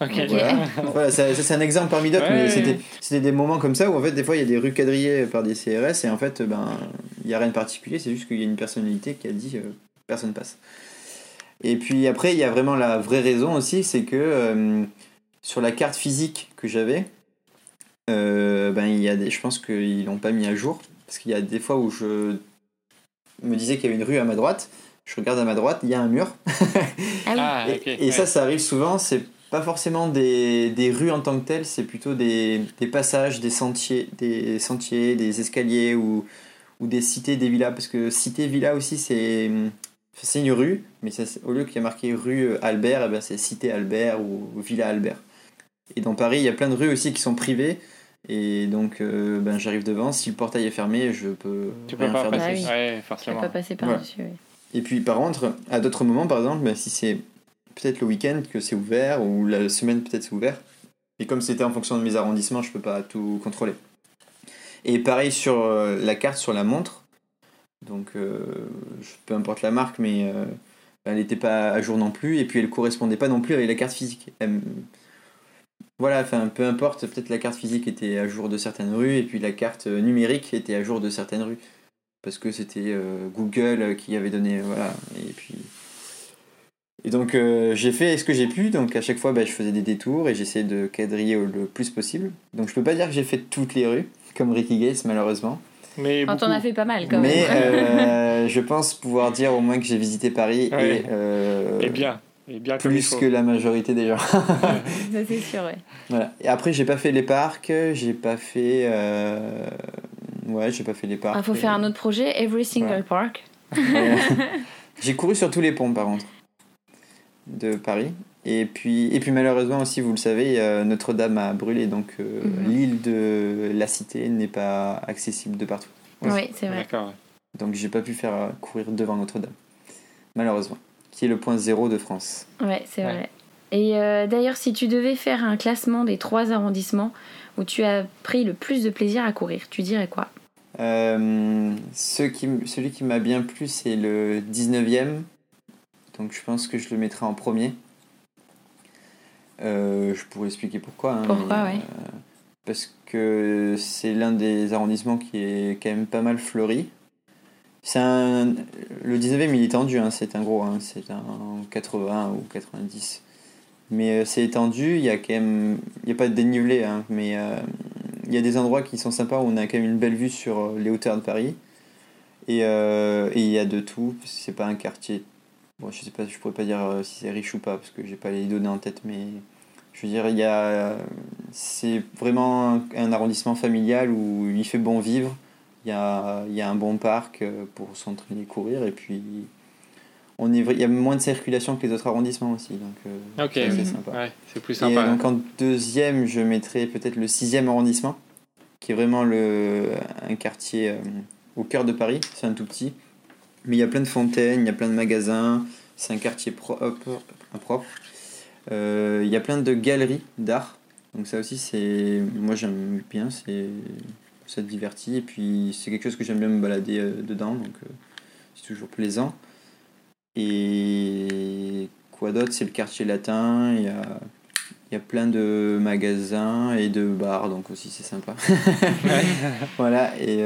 C: Ok.
E: Voilà, voilà ça, ça, c'est un exemple parmi d'autres,
C: Ouais,
E: mais c'était des moments comme ça où en fait des fois il y a des rues quadrillées par des CRS et en fait ben il y a rien de particulier, c'est juste qu'il y a une personnalité qui a dit euh, personne passe. Et puis après il y a vraiment la vraie raison aussi, c'est que euh, sur la carte physique que j'avais, euh, ben il y a des, je pense qu'ils l'ont pas mis à jour parce qu'il y a des fois où je me disais qu'il y avait une rue à ma droite, je regarde à ma droite, il y a un mur.
D: Ah oui.
C: Ah,
E: Et,
C: ok.
E: et
C: ouais.
E: ça, ça arrive souvent, c'est pas forcément des, des rues en tant que telles, c'est plutôt des, des passages, des sentiers, des sentiers, des escaliers ou, ou des cités, des villas. Parce que cité, villa aussi, c'est c'est une rue, mais au lieu qu'il y a marqué rue Albert, eh ben, c'est cité Albert ou villa Albert. Et dans Paris, il y a plein de rues aussi qui sont privées. Et donc, euh, ben, j'arrive devant. Si le portail est fermé, je peux
C: Tu peux pas
E: faire
C: passer.
D: dessus.
C: Ouais,
D: Tu
C: forcément.
D: pas passer
E: Voilà.
D: par-dessus. ouais.
E: Et puis par contre, à d'autres moments, par exemple, ben, si c'est peut-être le week-end que c'est ouvert, ou la semaine peut-être c'est ouvert, et comme c'était en fonction de mes arrondissements, je peux pas tout contrôler. Et pareil sur euh, la carte sur la montre, donc euh, peu importe la marque, mais euh, elle n'était pas à jour non plus, et puis elle correspondait pas non plus avec la carte physique. Voilà, enfin peu importe, peut-être la carte physique était à jour de certaines rues, et puis la carte euh, numérique était à jour de certaines rues. Parce que c'était Google qui avait donné voilà et puis. Et donc j'ai fait ce que j'ai pu donc à chaque fois bah, je faisais des détours et j'essayais de quadriller le plus possible. Donc je peux pas dire que j'ai fait toutes les rues comme Ricky Gates malheureusement
C: Mais
D: Enfin, t'en as fait pas mal quand
E: mais
D: même.
E: euh, je pense pouvoir dire au moins que j'ai visité Paris
C: Ouais.
E: et, euh,
C: Et bien. Et
E: plus que la majorité des gens
D: Ça, c'est sûr, ouais.
E: voilà et après j'ai pas fait les parcs j'ai pas fait euh, ouais j'ai pas fait les parcs
D: Il faut faire un autre projet, Every Single
E: Ouais.
D: Park.
E: Ouais. J'ai couru sur tous les ponts par contre de Paris. Et puis, et puis malheureusement aussi, vous le savez, euh, Notre-Dame a brûlé, donc euh,
D: Mhm.
E: l'île de la Cité n'est pas accessible de partout.
D: Oui, c'est vrai.
C: D'accord.
E: Donc j'ai pas pu faire euh, courir devant Notre-Dame, malheureusement, qui est le point zéro de France.
D: Ouais, c'est
C: Ouais.
D: vrai. Et euh, d'ailleurs, si tu devais faire un classement des trois arrondissements, où tu as pris le plus de plaisir à courir, tu dirais quoi?
E: Euh, ce qui, m- celui qui m'a bien plu, c'est le 19e. Donc je pense que je le mettrai en premier. Euh, je pourrais expliquer pourquoi. hein,
D: Pourquoi,
E: mais,
D: ouais.
E: euh, Parce que c'est l'un des arrondissements qui est quand même pas mal fleuri. C'est un, le 19e, il est tendu, hein, c'est un gros, hein, c'est un 80 ou 90. Mais euh, c'est étendu, il y a quand même. Il n'y a pas de dénivelé, mais il y a des endroits qui sont sympas où on a quand même une belle vue sur les hauteurs de Paris. Et il y a de tout, c'est pas un quartier. Bon, je sais pas, je pourrais pas dire euh, si c'est riche ou pas, parce que j'ai pas les données en tête, mais je veux dire, il y a. C'est vraiment un, un arrondissement familial où il fait bon vivre. Il y a, il y a un bon parc euh, pour s'entraîner courir, et puis. On est, il y a moins de circulation que les autres arrondissements aussi, donc euh, c'est
D: Mhm.
E: sympa.
C: ouais, c'est plus
E: Et
C: sympa.
E: donc en deuxième, je mettrais peut-être le sixième arrondissement, qui est vraiment le, un quartier euh, au cœur de Paris. C'est un tout petit. Mais il y a plein de fontaines, il y a plein de magasins. C'est un quartier propre. propre. Euh, il y a plein de galeries d'art. Donc ça aussi, c'est moi j'aime bien. C'est ça te divertit. Et puis c'est quelque chose que j'aime bien me balader euh, dedans. Donc euh, c'est toujours plaisant. Et quoi d'autre? C'est le quartier latin. Il y a, il y a plein de magasins et de bars, donc aussi c'est sympa. voilà, et,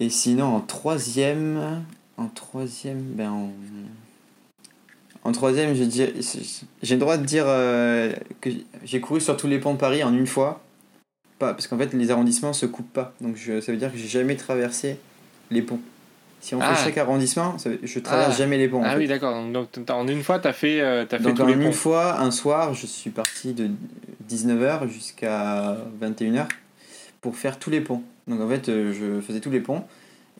E: et sinon en troisième, en troisième, ben en, en troisième, j'ai le droit de dire euh, que j'ai couru sur tous les ponts de Paris en une fois. Pas, parce qu'en fait les arrondissements se coupent pas, donc je, ça veut dire que j'ai jamais traversé les ponts. Si on
C: Ah.
E: fait chaque arrondissement, ça je traverse
C: Ah.
E: jamais les ponts. en
C: Ah
E: fait.
C: oui, d'accord. Donc, en une fois, tu as fait, euh, t'as fait
E: Donc
C: tous
E: en
C: les
E: une fois, un soir, je suis parti de 19h jusqu'à 21h pour faire tous les ponts. Donc en fait, euh, je faisais tous les ponts.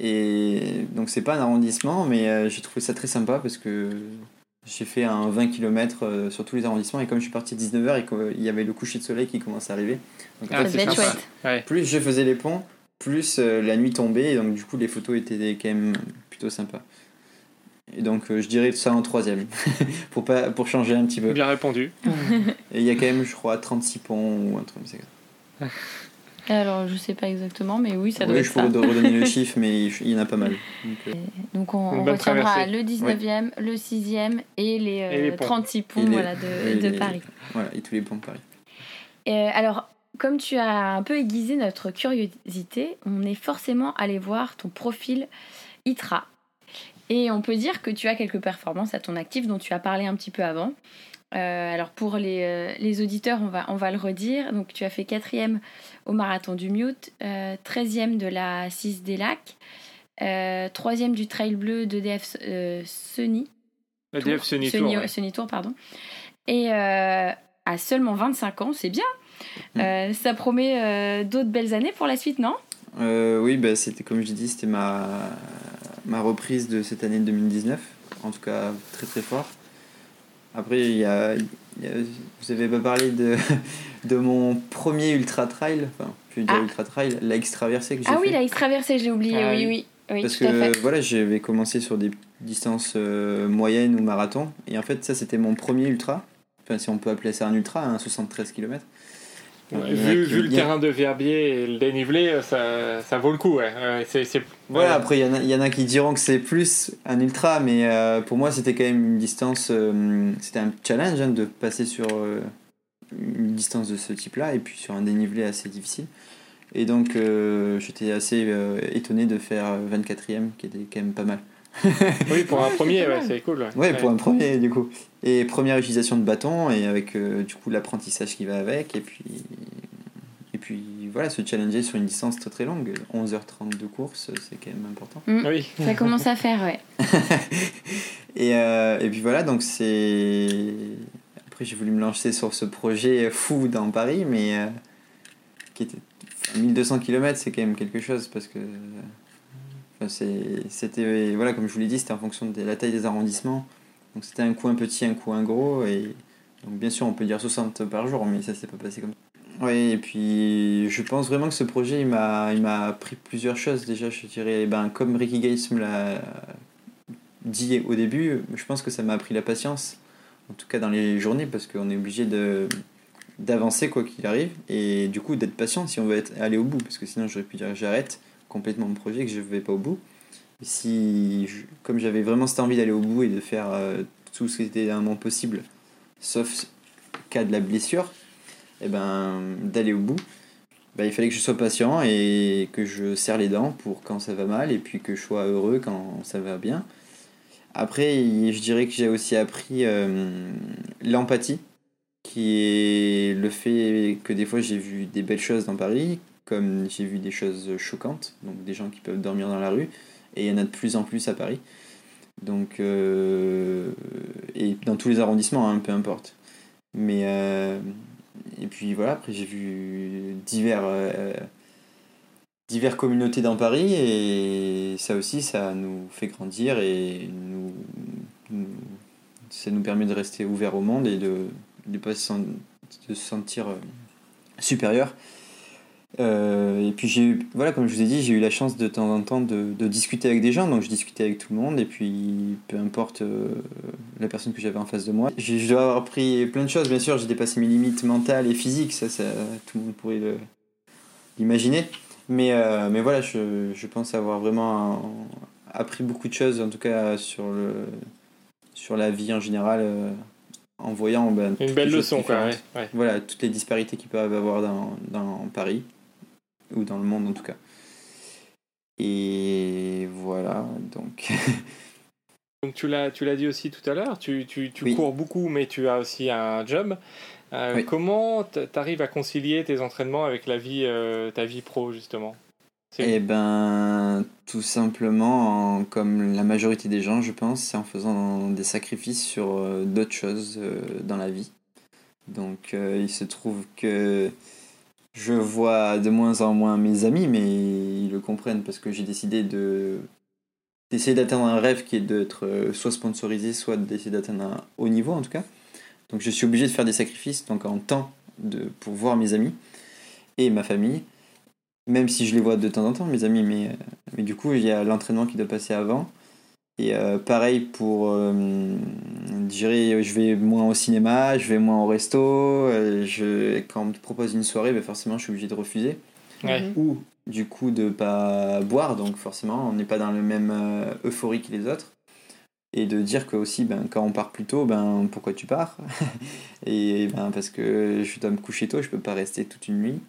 E: Et donc c'est pas un arrondissement, mais euh, j'ai trouvé ça très sympa parce que j'ai fait un 20 km sur tous les arrondissements. Et comme je suis parti à 19h et qu'il y avait le coucher de soleil qui commençait à arriver, donc en
C: Ah,
E: fait.
C: Ouais.
E: plus je faisais les ponts, plus euh, la nuit tombait. Et donc du coup, les photos étaient quand même plutôt sympas. Et donc euh, je dirais ça en troisième, pour, pas, pour changer un petit peu.
C: Bien répondu.
E: Et il y a quand même, je crois, 36 ponts ou un truc comme ça.
D: Alors, je sais pas exactement, mais oui, ça doit
E: Oui,
D: être
E: je
D: ça.
E: pourrais redonner le chiffre, mais il y en a pas mal. Donc, euh,
D: Donc, on, on retiendra le 19e, le 6e et les, euh,
C: Et les ponts.
D: 36 ponts
E: Et les-
D: voilà, de,
E: et
D: de
E: les-
D: Paris.
E: voilà, et tous les ponts de Paris.
D: Euh, alors, comme tu as un peu aiguisé notre curiosité, on est forcément allé voir ton profil ITRA. Et on peut dire que tu as quelques performances à ton actif dont tu as parlé un petit peu avant. Euh, alors pour les, euh, les auditeurs, on va, on va le redire. Donc tu as fait quatrième au marathon du Mute, euh, 13e de la 6 des Lacs, euh, troisième du Trail Bleu de DF euh, Sunny.
C: Le
D: Tour.
C: DF Sunny Tour.
D: Sunny-
C: ouais.
D: Sunny Tour, pardon. Et euh, à seulement 25 ans, c'est bien.
E: Mm.
D: Euh, ça promet euh, d'autres belles années pour la suite, non?
E: Euh, oui, bah, c'était comme je dis, c'était ma, ma reprise de cette année 2019. En tout cas, très très fort. Après, il y a, il y a- vous avez pas parlé de, de mon premier ultra trail, enfin, je vais dire
D: Ah.
E: ultra trail, la X-traversée que j'ai
D: Ah oui, la extraversée, j'ai oublié.
C: Ah
D: oui,
C: oui.
D: oui.
E: Parce
D: tout à
E: que
D: fait.
E: voilà, j'avais commencé sur des distances euh, moyennes ou marathon. Et en fait, ça, c'était mon premier ultra. Enfin, si on peut appeler ça un ultra, un 73 km.
C: Ouais, vu, vu le terrain de Verbier et le dénivelé, euh, ça, ça vaut le coup. Ouais. Ouais, c'est, c'est-
E: Voilà,
C: ouais.
E: après, il y, en a- il y en a qui diront que c'est plus un ultra, mais euh, pour moi, c'était quand même une distance. euh, c'était un challenge hein, de passer sur euh, une distance de ce type-là et puis sur un dénivelé assez difficile. Et donc, euh, j'étais assez euh, étonné de faire 24ème, qui était quand même pas mal.
C: Oui, pour un premier, ouais, c'est cool. Ouais,
E: Ouais, pour un premier, du coup. Et première utilisation de bâton, et avec euh, du coup l'apprentissage qui va avec, et puis. Et puis voilà, se challenger sur une distance très très longue. 11h30 de course, c'est quand même important.
C: Oui.
D: Ça commence à faire, ouais.
E: Et, euh, et puis voilà, donc c'est. Après, j'ai voulu me lancer sur ce projet fou dans Paris, mais euh, qui était. enfin, 1200 km, c'est quand même quelque chose parce que. C'était. Voilà, comme je vous l'ai dit, c'était en fonction de la taille des arrondissements. Donc c'était un coup un petit, un coup un gros. Et donc bien sûr, on peut dire 60 par jour, mais ça s'est pas passé comme ça. Oui, et puis je pense vraiment que ce projet, il m'a il m'a appris plusieurs choses. Déjà, je dirais, ben, comme Ricky Gates me l'a dit au début, je pense que ça m'a appris la patience, en tout cas dans les journées, parce qu'on est obligé de, d'avancer quoi qu'il arrive et du coup d'être patient si on veut être, aller au bout parce que sinon j'aurais pu dire j'arrête complètement mon projet que je ne vais pas au bout. Si comme j'avais vraiment cette envie d'aller au bout et de faire euh, tout ce qui était un moment possible sauf cas de la blessure et eh ben d'aller au bout ben, il fallait que je sois patient et que je serre les dents pour quand ça va mal et puis que je sois heureux quand ça va bien. Après je dirais que j'ai aussi appris euh, l'empathie qui est le fait que des fois j'ai vu des belles choses dans Paris, comme j'ai vu des choses choquantes, donc des gens qui peuvent dormir dans la rue, et il y en a de plus en plus à Paris. Donc, euh, et dans tous les arrondissements, hein, peu importe. Mais, euh, et puis voilà, après j'ai vu divers, euh, divers communautés dans Paris, et ça aussi, ça nous fait grandir, et nous, ça nous permet de rester ouverts au monde et de, de pas se, sentir euh, supérieur. Euh, et puis j'ai voilà, comme je vous ai dit, j'ai eu la chance de temps en temps de, de, discuter avec des gens, donc je discutais avec tout le monde, et puis peu importe euh, la personne que j'avais en face de moi. Je, je, dois avoir appris plein de choses, bien sûr, j'ai dépassé mes limites mentales et physiques, ça, ça tout le monde pourrait l'imaginer. Mais, mais voilà, je, je, pense avoir vraiment appris beaucoup de choses, en tout cas sur, le, sur la vie en général en voyant ben,
C: une belle leçon quoi,
E: voilà toutes les disparités qu'il peut avoir dans, dans, Paris ou dans le monde en tout cas. Et voilà donc.
C: Donc tu l'as tu l'as dit aussi tout à l'heure tu, tu, tu cours beaucoup mais tu as aussi un job. Euh, comment tu arrives à concilier tes entraînements avec la vie euh, ta vie pro justement?
E: Eh ben, tout simplement, comme la majorité des gens, je pense, c'est en faisant des sacrifices sur euh, d'autres choses dans la vie. Donc, il se trouve que je vois de moins en moins mes amis, mais ils le comprennent parce que j'ai décidé de d'essayer d'atteindre un rêve qui est d'être soit sponsorisé, soit d'essayer d'atteindre un haut niveau en tout cas. Donc, je suis obligé de faire des sacrifices, donc en temps de, pour voir mes amis et ma famille même si je les vois de temps en temps, mes amis, mais, euh, mais du coup, il y a l'entraînement qui doit passer avant. Et euh, pareil pour, euh, je dirais, je vais moins au cinéma, je vais moins au resto. je, quand on me propose une soirée, ben forcément, je suis obligé de refuser. Ou du coup de pas boire, donc forcément, on n'est pas dans le même euphorie que les autres. Et de dire que aussi, ben, quand on part plus tôt, ben, pourquoi tu pars Et ben, parce que je dois me coucher tôt, je peux pas rester toute une nuit.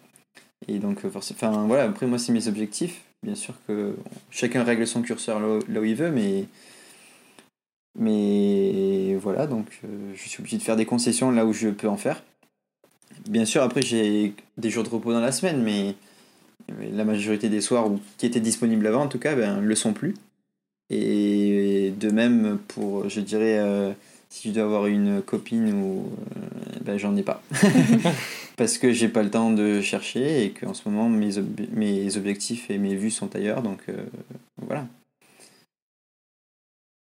E: Et donc, euh, enfin, voilà, après, moi, c'est mes objectifs. Bien sûr que chacun règle son curseur là où il veut, mais. Mais voilà, donc euh, je suis obligé de faire des concessions là où je peux en faire. Bien sûr, après, j'ai des jours de repos dans la semaine, mais la majorité des soirs qui étaient disponibles avant, en tout cas, ben, le sont plus. Et de même pour, je dirais, euh, si je dois avoir une copine ou ben, j'en ai pas. parce que j'ai pas le temps de chercher et qu'en ce moment mes, mes objectifs et mes vues sont ailleurs, donc euh, voilà.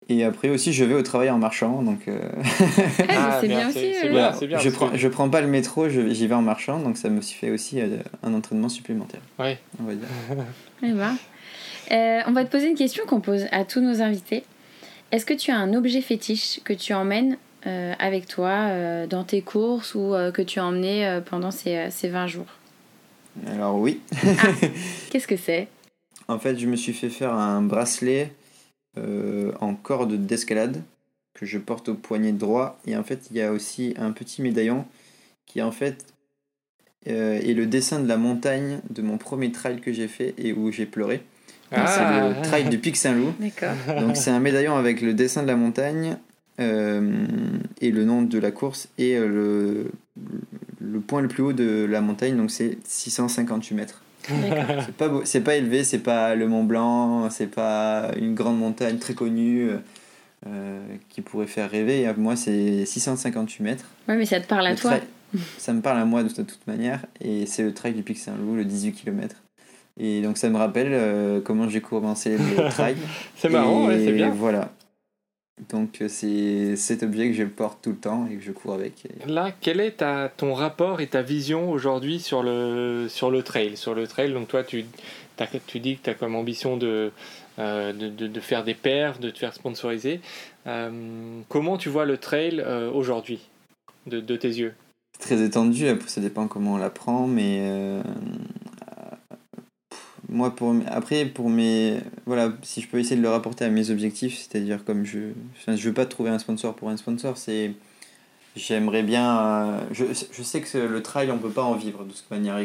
E: Et après aussi, je vais au travail en marchant, donc.
D: Euh, ah, c'est bien aussi.
E: je prends, je prends pas le métro, j'y vais en marchant, donc ça me fait aussi euh, un entraînement supplémentaire.
C: Oui.
E: On va dire.
D: Eh ben. on va te poser une question qu'on pose à tous nos invités. Est-ce que tu as un objet fétiche que tu emmènes euh, avec toi euh, dans tes courses ou euh, que tu as emmené pendant ces, ces 20 jours
E: Alors oui.
D: Ah, qu'est-ce que c'est?
E: En fait, je me suis fait faire un bracelet en corde d'escalade que je porte au poignet droit. Et en fait, il y a aussi un petit médaillon qui en fait est le dessin de la montagne de mon premier trail que j'ai fait et où j'ai pleuré. Ah. C'est le trail du Pic Saint-Loup. Donc c'est un médaillon avec le dessin de la montagne euh, et le nom de la course et euh, le, le point le plus haut de la montagne, donc c'est 658 mètres. c'est pas pas élevé, c'est pas le Mont Blanc, c'est pas une grande montagne très connue euh, qui pourrait faire rêver. Moi, c'est 658 mètres.
D: Ouais, mais ça te parle à toi.
E: ça me parle à moi de toute manière, et c'est le trail du Pic Saint-Loup, le 18 km. Et donc ça me rappelle comment j'ai commencé le trail.
C: c'est marrant, ouais, c'est bien.
E: Voilà. Donc euh, c'est cet objet que je porte tout le temps et que je cours avec.
C: Là, quel est ta, ton rapport et ta vision aujourd'hui sur le, sur le trail Sur le trail, donc toi, tu, tu dis que tu as comme ambition de, euh, de, de, faire des perfs, de te faire sponsoriser. Euh, comment tu vois le trail aujourd'hui, de, de, tes yeux?
E: Très étendu, après ça dépend comment on l'apprend, mais moi pour après pour mes voilà si je peux essayer de le rapporter à mes objectifs, c'est-à-dire comme je enfin, je veux pas trouver un sponsor pour un sponsor, c'est j'aimerais bien euh, je, je sais que le trail on peut pas en vivre de toute manière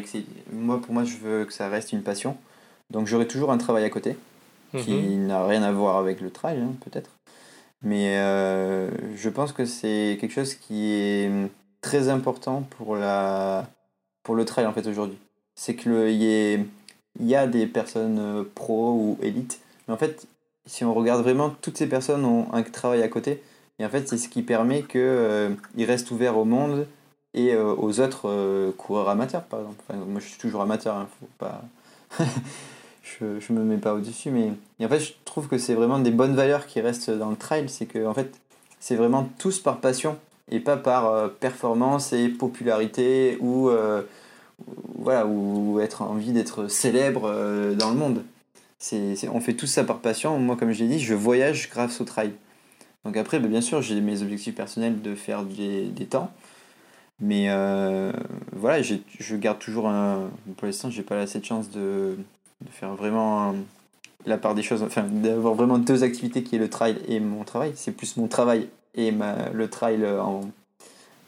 E: moi pour moi je veux que ça reste une passion. Donc j'aurai toujours un travail à côté qui
C: Mhm.
E: n'a rien à voir avec le trail hein, peut-être. Mais euh, je pense que c'est quelque chose qui est très important pour la pour le trail en fait aujourd'hui. C'est que le il y, ait- il y a des personnes euh, pro ou élites mais en fait si on regarde vraiment toutes ces personnes ont un travail à côté et en fait c'est ce qui permet que euh, restent ouverts au monde et euh, aux autres euh, coureurs amateurs par exemple. Moi je suis toujours amateur hein, faut pas je, je me mets pas au dessus mais et en fait je trouve que c'est vraiment des bonnes valeurs qui restent dans le trail c'est que en fait c'est vraiment tous par passion et pas par performance et popularité ou- voilà ou être envie d'être célèbre euh, dans le monde. On fait tout ça par passion. Moi comme je l'ai dit je voyage grâce au trail. Donc après ben, bien sûr j'ai mes objectifs personnels de faire des, des temps. Mais euh, voilà je garde toujours un pour l'instant j'ai pas assez de chance de, de faire vraiment la part des choses enfin d'avoir vraiment deux activités qui est le trail et mon travail. C'est plus mon travail et le trail en,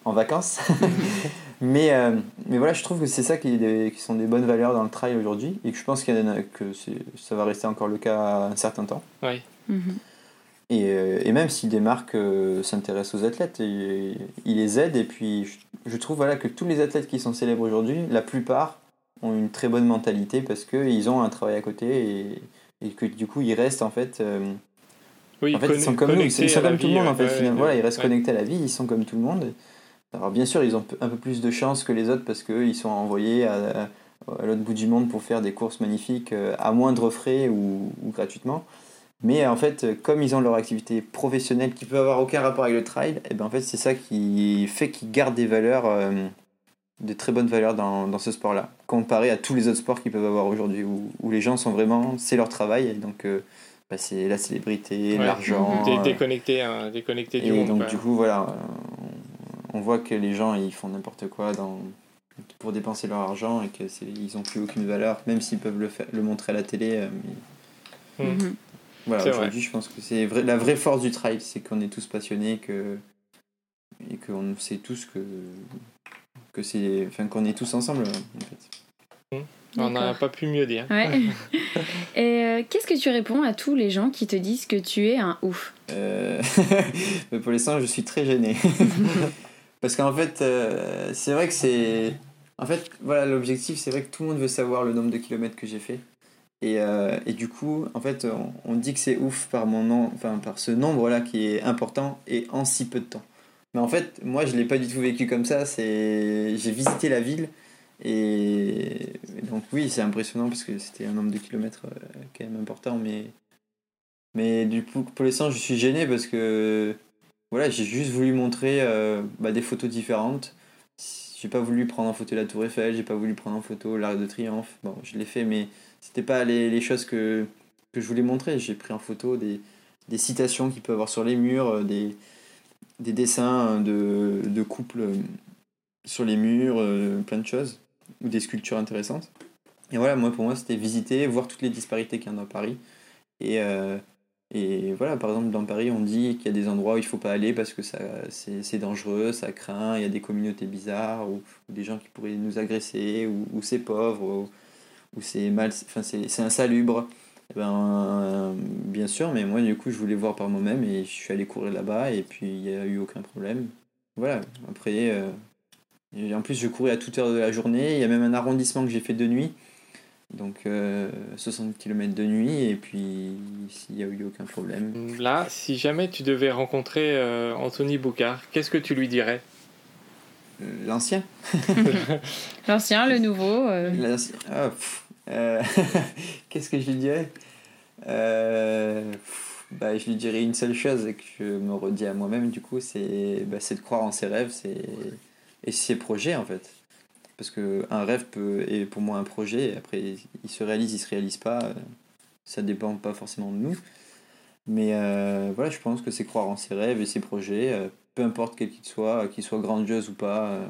E: en vacances mais, euh, mais voilà je trouve que c'est ça qui, est des- qui sont des bonnes valeurs dans le trail aujourd'hui et que je pense qu'il y en a- que ça va rester encore le cas un certain temps
C: Oui.
D: Mhm.
E: et, euh, et même si des marques euh, s'intéressent aux athlètes, et- ils les aident. Et puis, je, je trouve voilà, que tous les athlètes qui sont célèbres aujourd'hui, la plupart ont une très bonne mentalité parce qu'ils ont un travail à côté et, et que du coup, ils restent en fait. euh,
C: Oui,
E: en fait,
C: conne-
E: ils sont comme nous, ils sont comme tout le monde en fait.
C: ouais,
E: finalement.
C: ouais,
E: voilà, ils restent
C: ouais.
E: connectés à la vie, ils sont comme tout le monde. Alors bien sûr, ils ont un peu plus de chance que les autres parce qu'ils sont envoyés à, à l'autre bout du monde pour faire des courses magnifiques euh, à moindre frais ou, ou gratuitement. Mais en fait, comme ils ont leur activité professionnelle qui peut avoir aucun rapport avec le trail, et ben en fait c'est ça qui fait qu'ils gardent des valeurs, euh, de très bonnes valeurs dans, dans ce sport-là, comparé à tous les autres sports qu'ils peuvent avoir aujourd'hui, où, où les gens sont vraiment, c'est leur travail, et donc euh, bah, c'est la célébrité,
C: Ouais.
E: l'argent. Euh,
C: déconnecté, hein, déconnecté du
E: et
C: monde.
E: donc du coup voilà, on, voit que les gens ils font n'importe quoi dans, pour dépenser leur argent et que c'est ils ont plus aucune valeur, même s'ils peuvent le, faire, le montrer à la télé. euh, mais
C: Mm.
D: Mhm.
E: voilà,
C: C'est vrai.
E: aujourd'hui je pense que c'est vrai, la vraie force du trail, c'est qu'on est tous passionnés que, et qu'on sait tous que, que c'est, enfin qu'on est tous ensemble en fait.
C: On n'a pas pu mieux dire.
D: Ouais. Et euh, qu'est-ce que tu réponds à tous les gens qui te disent que tu es un ouf?
E: Euh, mais pour l'instant, je suis très gêné. Parce qu'en fait, euh, c'est vrai que c'est. En fait, voilà, l'objectif, c'est vrai que tout le monde veut savoir le nombre de kilomètres que j'ai fait. Et, euh, et du coup, en fait, on, dit que c'est ouf par, mon enfin, par ce nombre-là qui est important et en si peu de temps. Mais en fait, moi, je ne l'ai pas du tout vécu comme ça. J'ai visité la ville. Et, et donc, oui, c'est impressionnant parce que c'était un nombre de kilomètres euh, quand même important. Mais, mais du coup, pour l'instant, je suis gêné parce que voilà, j'ai juste voulu montrer euh, bah, des photos différentes. J'ai pas voulu prendre en photo la Tour Eiffel, j'ai pas voulu prendre en photo l'Arc de Triomphe. Bon, je l'ai fait, mais c'était pas les, les choses que, que je voulais montrer. J'ai pris en photo des, des citations qu'il peut avoir sur les murs, euh, des, des dessins de, de couples euh, sur les murs, plein de choses, ou des sculptures intéressantes. Et voilà, moi pour moi c'était visiter, voir toutes les disparités qu'il y en a à Paris. Et, et voilà, par exemple, dans Paris, on dit qu'il y a des endroits où il faut pas aller parce que c'est, dangereux, ça craint, il y a des communautés bizarres, ou, des gens qui pourraient nous agresser, ou, c'est pauvre, ou, c'est mal, enfin c'est, insalubre. Eh ben, bien sûr, mais moi, du coup, je voulais voir par moi-même et je suis allé courir là-bas et puis il n'y a eu aucun problème. Voilà, après, euh, en plus, je courais à toute heure de la journée. Il y a même un arrondissement que j'ai fait de nuit. Donc euh, 60 km de nuit et puis s'il n'y a eu aucun problème.
C: Là, si jamais tu devais rencontrer euh, Anthony Boucard, qu'est-ce que tu lui dirais?
E: Euh, L'ancien
D: L'ancien, le nouveau euh,
E: L'ancien. Ah, euh, Qu'est-ce que je lui dirais? Euh, pff, bah, Je lui dirais une seule chose et que je me redis à moi-même, du coup, c'est bah, c'est de croire en ses rêves c'est- et ses projets en fait. Parce qu'un rêve peut, est pour moi un projet, et après il se réalise, il se réalise pas, euh, ça dépend pas forcément de nous. Mais euh, voilà, je pense que c'est croire en ses rêves et ses projets, euh, peu importe quels qu'ils soient, qu'ils soient grandioses ou pas. euh,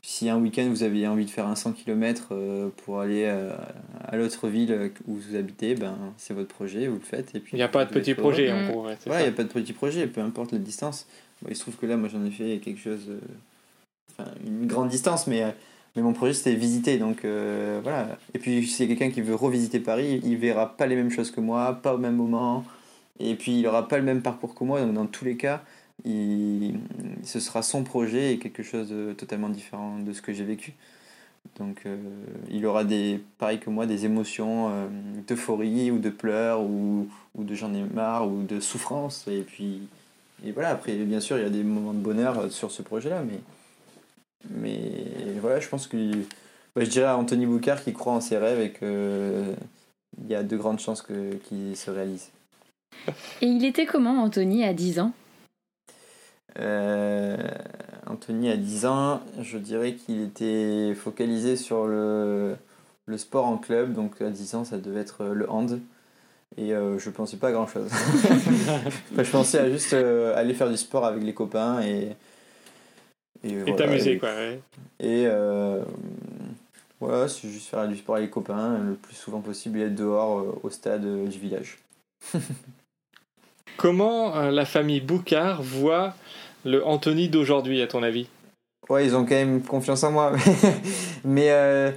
E: si un week-end vous avez envie de faire un 100 km pour aller à l'autre ville où vous habitez, ben, c'est votre projet, vous le faites. Et puis
C: il n'y a pas de petit projet en gros.
E: Ouais, il n'y a pas de petit projet, peu importe la distance. il se trouve que là, moi j'en ai fait quelque chose, une grande distance, mais, euh, mais mon projet c'était visiter. Donc voilà. Et puis si quelqu'un qui veut revisiter Paris, il verra pas les mêmes choses que moi, pas au même moment. Et puis il aura pas le même parcours que moi, donc dans tous les cas, il, ce sera son projet et quelque chose de totalement différent de ce que j'ai vécu. Donc euh, il aura des, pareil que moi, des émotions euh, d'euphorie ou de pleurs ou, ou de j'en ai marre ou de souffrance. Et puis et voilà, après bien sûr il y a des moments de bonheur euh, sur ce projet-là, mais, mais voilà, je pense que bah, je dirais à Anthony Boucard qui croit en ses rêves et qu'il y a de grandes chances qu'il se réalise.
D: Et il était comment Anthony à 10 ans?
E: Euh, Anthony a 10 ans, je dirais qu'il était focalisé sur le, le, sport en club, donc à 10 ans ça devait être le hand. Et euh, je pensais pas à grand chose. je pensais à juste euh, aller faire du sport avec les copains et.
C: Et t'amuser quoi, ouais.
E: Et voilà, c'est juste faire du sport avec les copains le plus souvent possible et être dehors au stade du village.
C: Comment la famille Boucard voit le Anthony d'aujourd'hui, à ton avis?
E: Ouais, ils ont quand même confiance en moi. Mais euh,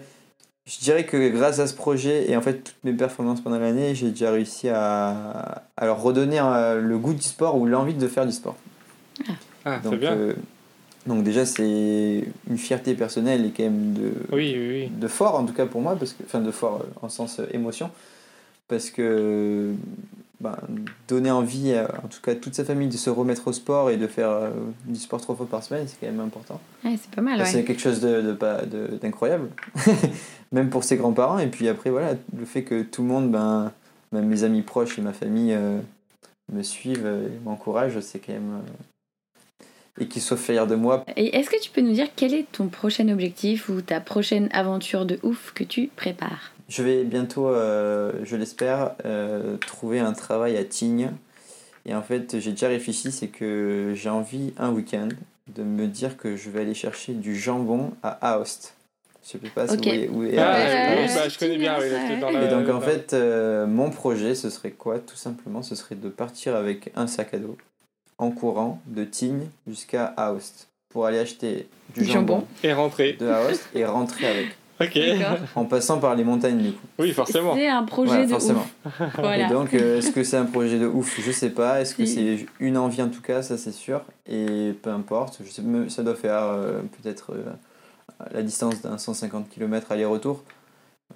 E: je dirais que grâce à ce projet et en fait toutes mes performances pendant l'année, j'ai déjà réussi à, à, leur redonner euh, le goût du sport ou l'envie de faire du sport.
C: Ah, c'est bien. Euh,
E: donc déjà c'est une fierté personnelle et quand même de,
C: oui, oui, oui.
E: de fort en tout cas pour moi, parce que, enfin de fort en sens émotion, parce que ben, donner envie, à, en tout cas toute sa famille, de se remettre au sport et de faire euh, du sport trois fois par semaine, c'est quand même important.
D: c'est pas mal.
E: C'est quelque chose de, d'incroyable, même pour ses grands-parents. Et puis après, voilà, le fait que tout le monde, ben, même mes amis proches et ma famille, euh, me suivent et m'encouragent, c'est quand même. Euh, et qu'ils soient fiers de moi.
D: Et est-ce que tu peux nous dire quel est ton prochain objectif ou ta prochaine aventure de ouf que tu prépares?
E: Je vais bientôt, euh, je l'espère, euh, trouver un travail à Tignes. Et en fait, j'ai déjà réfléchi, c'est que j'ai envie un week-end de me dire que je vais aller chercher du jambon à Aoste. Je ne sais pas si vous voyez où est
C: ah, bah, je connais bien.
E: et donc en fait, euh, mon projet, ce serait quoi? Tout simplement, ce serait de partir avec un sac à dos en courant de Tignes jusqu'à Aoste pour aller acheter du jambon,
C: et rentrer
E: de Aoste et rentrer avec.
C: Ok.
E: En passant par les montagnes, du coup.
C: Oui, forcément.
D: C'est un projet de forcément.
E: ouf. Et donc, euh, est-ce que c'est un projet de ouf? Je sais pas. Est-ce que c'est une envie en tout cas? Ça, c'est sûr. Et peu importe. Je sais, ça doit faire euh, peut-être euh, la distance d'un 150 km aller-retour.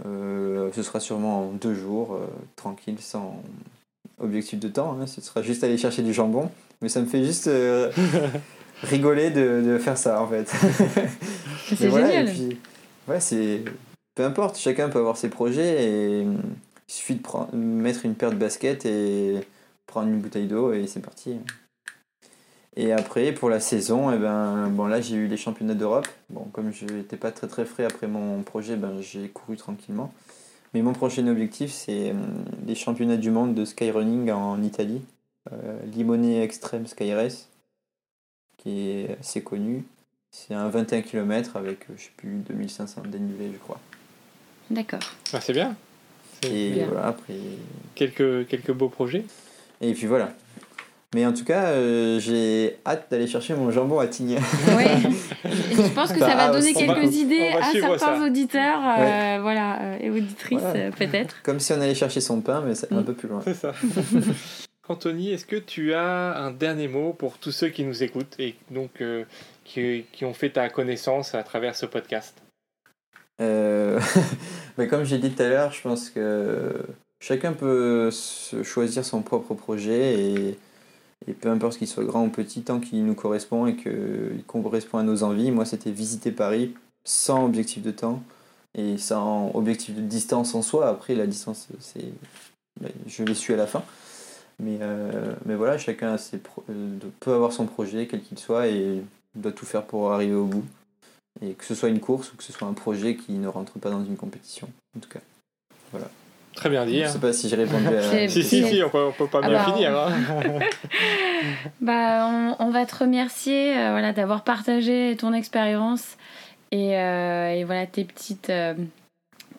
E: ce sera sûrement en deux jours, tranquille, sans objectif de temps. Hein. Ce sera juste aller chercher du jambon. Mais ça me fait juste rigoler de, de, faire ça, en fait.
D: c'est génial.
E: Ouais, c'est. Peu importe, chacun peut avoir ses projets et il suffit de prendre, mettre une paire de baskets et prendre une bouteille d'eau et c'est parti. Et après, pour la saison, et eh ben, bon, là j'ai eu les championnats d'Europe. Bon, comme je n'étais pas très très frais après mon projet, ben, j'ai couru tranquillement. Mais mon prochain objectif, c'est euh, les championnats du monde de skyrunning en Italie. Euh, Limone Extreme Sky Race, qui est assez connu. C'est un 21 km avec, euh, je sais plus, 2500 dénivelé, je crois.
D: D'accord.
C: Ah, c'est bien.
E: Et voilà, après.
C: Quelques, quelques beaux projets.
E: Et puis voilà. Mais en tout cas, euh, j'ai hâte d'aller chercher mon jambon à Tignes.
D: Oui, je pense que ça va donner quelques idées à certains auditeurs euh, voilà, et auditrices peut-être.
E: Comme si on allait chercher son pain, mais c'est un mm. peu plus loin.
C: C'est ça. Anthony, est-ce que tu as un dernier mot pour tous ceux qui nous écoutent et donc qui, qui, ont fait ta connaissance à travers ce podcast?
E: Euh, mais Comme j'ai dit tout à l'heure, je pense que chacun peut choisir son propre projet et, et peu importe qu'il soit grand ou petit, tant qu'il nous correspond et qu'il correspond à nos envies. Moi, c'était visiter Paris sans objectif de temps et sans objectif de distance en soi. Après, la distance, c'est je l'ai su à la fin. Mais, euh, mais voilà, chacun ses euh, peut avoir son projet, quel qu'il soit, et doit tout faire pour arriver au bout. Et que ce soit une course ou que ce soit un projet qui ne rentre pas dans une compétition, en tout cas. Voilà.
C: Très bien dit.
E: Je ne sais pas si j'ai répondu à.
C: si, si, si, on peut, peut pas bien finir. Hein.
D: bah, on, on, va te remercier euh, voilà, d'avoir partagé ton expérience et, euh, et voilà tes petites euh,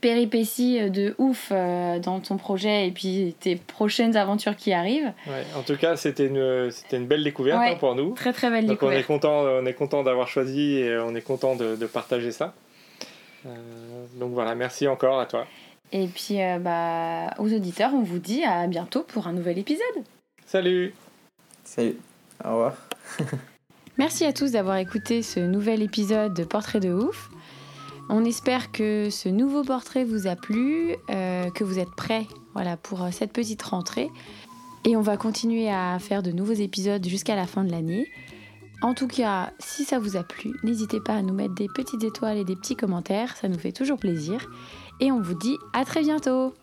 D: péripéties de ouf euh, dans ton projet et puis tes prochaines aventures qui arrivent.
C: Ouais, en tout cas, c'était une, c'était une belle découverte
D: Ouais.
C: hein, pour nous.
D: Très très belle
C: Donc on est
D: découverte.
C: content, on est content d'avoir choisi et on est content de, de partager ça. Euh, donc voilà, merci encore à toi.
D: Et puis euh, bah, aux auditeurs, on vous dit à bientôt pour un nouvel épisode.
C: Salut
E: Salut. Au revoir.
D: Merci à tous d'avoir écouté ce nouvel épisode de Portrait de ouf. On espère que ce nouveau portrait vous a plu, euh, que vous êtes prêts voilà, pour euh, cette petite rentrée. Et on va continuer à faire de nouveaux épisodes jusqu'à la fin de l'année. En tout cas, si ça vous a plu, n'hésitez pas à nous mettre des petites étoiles et des petits commentaires, ça nous fait toujours plaisir. Et on vous dit à très bientôt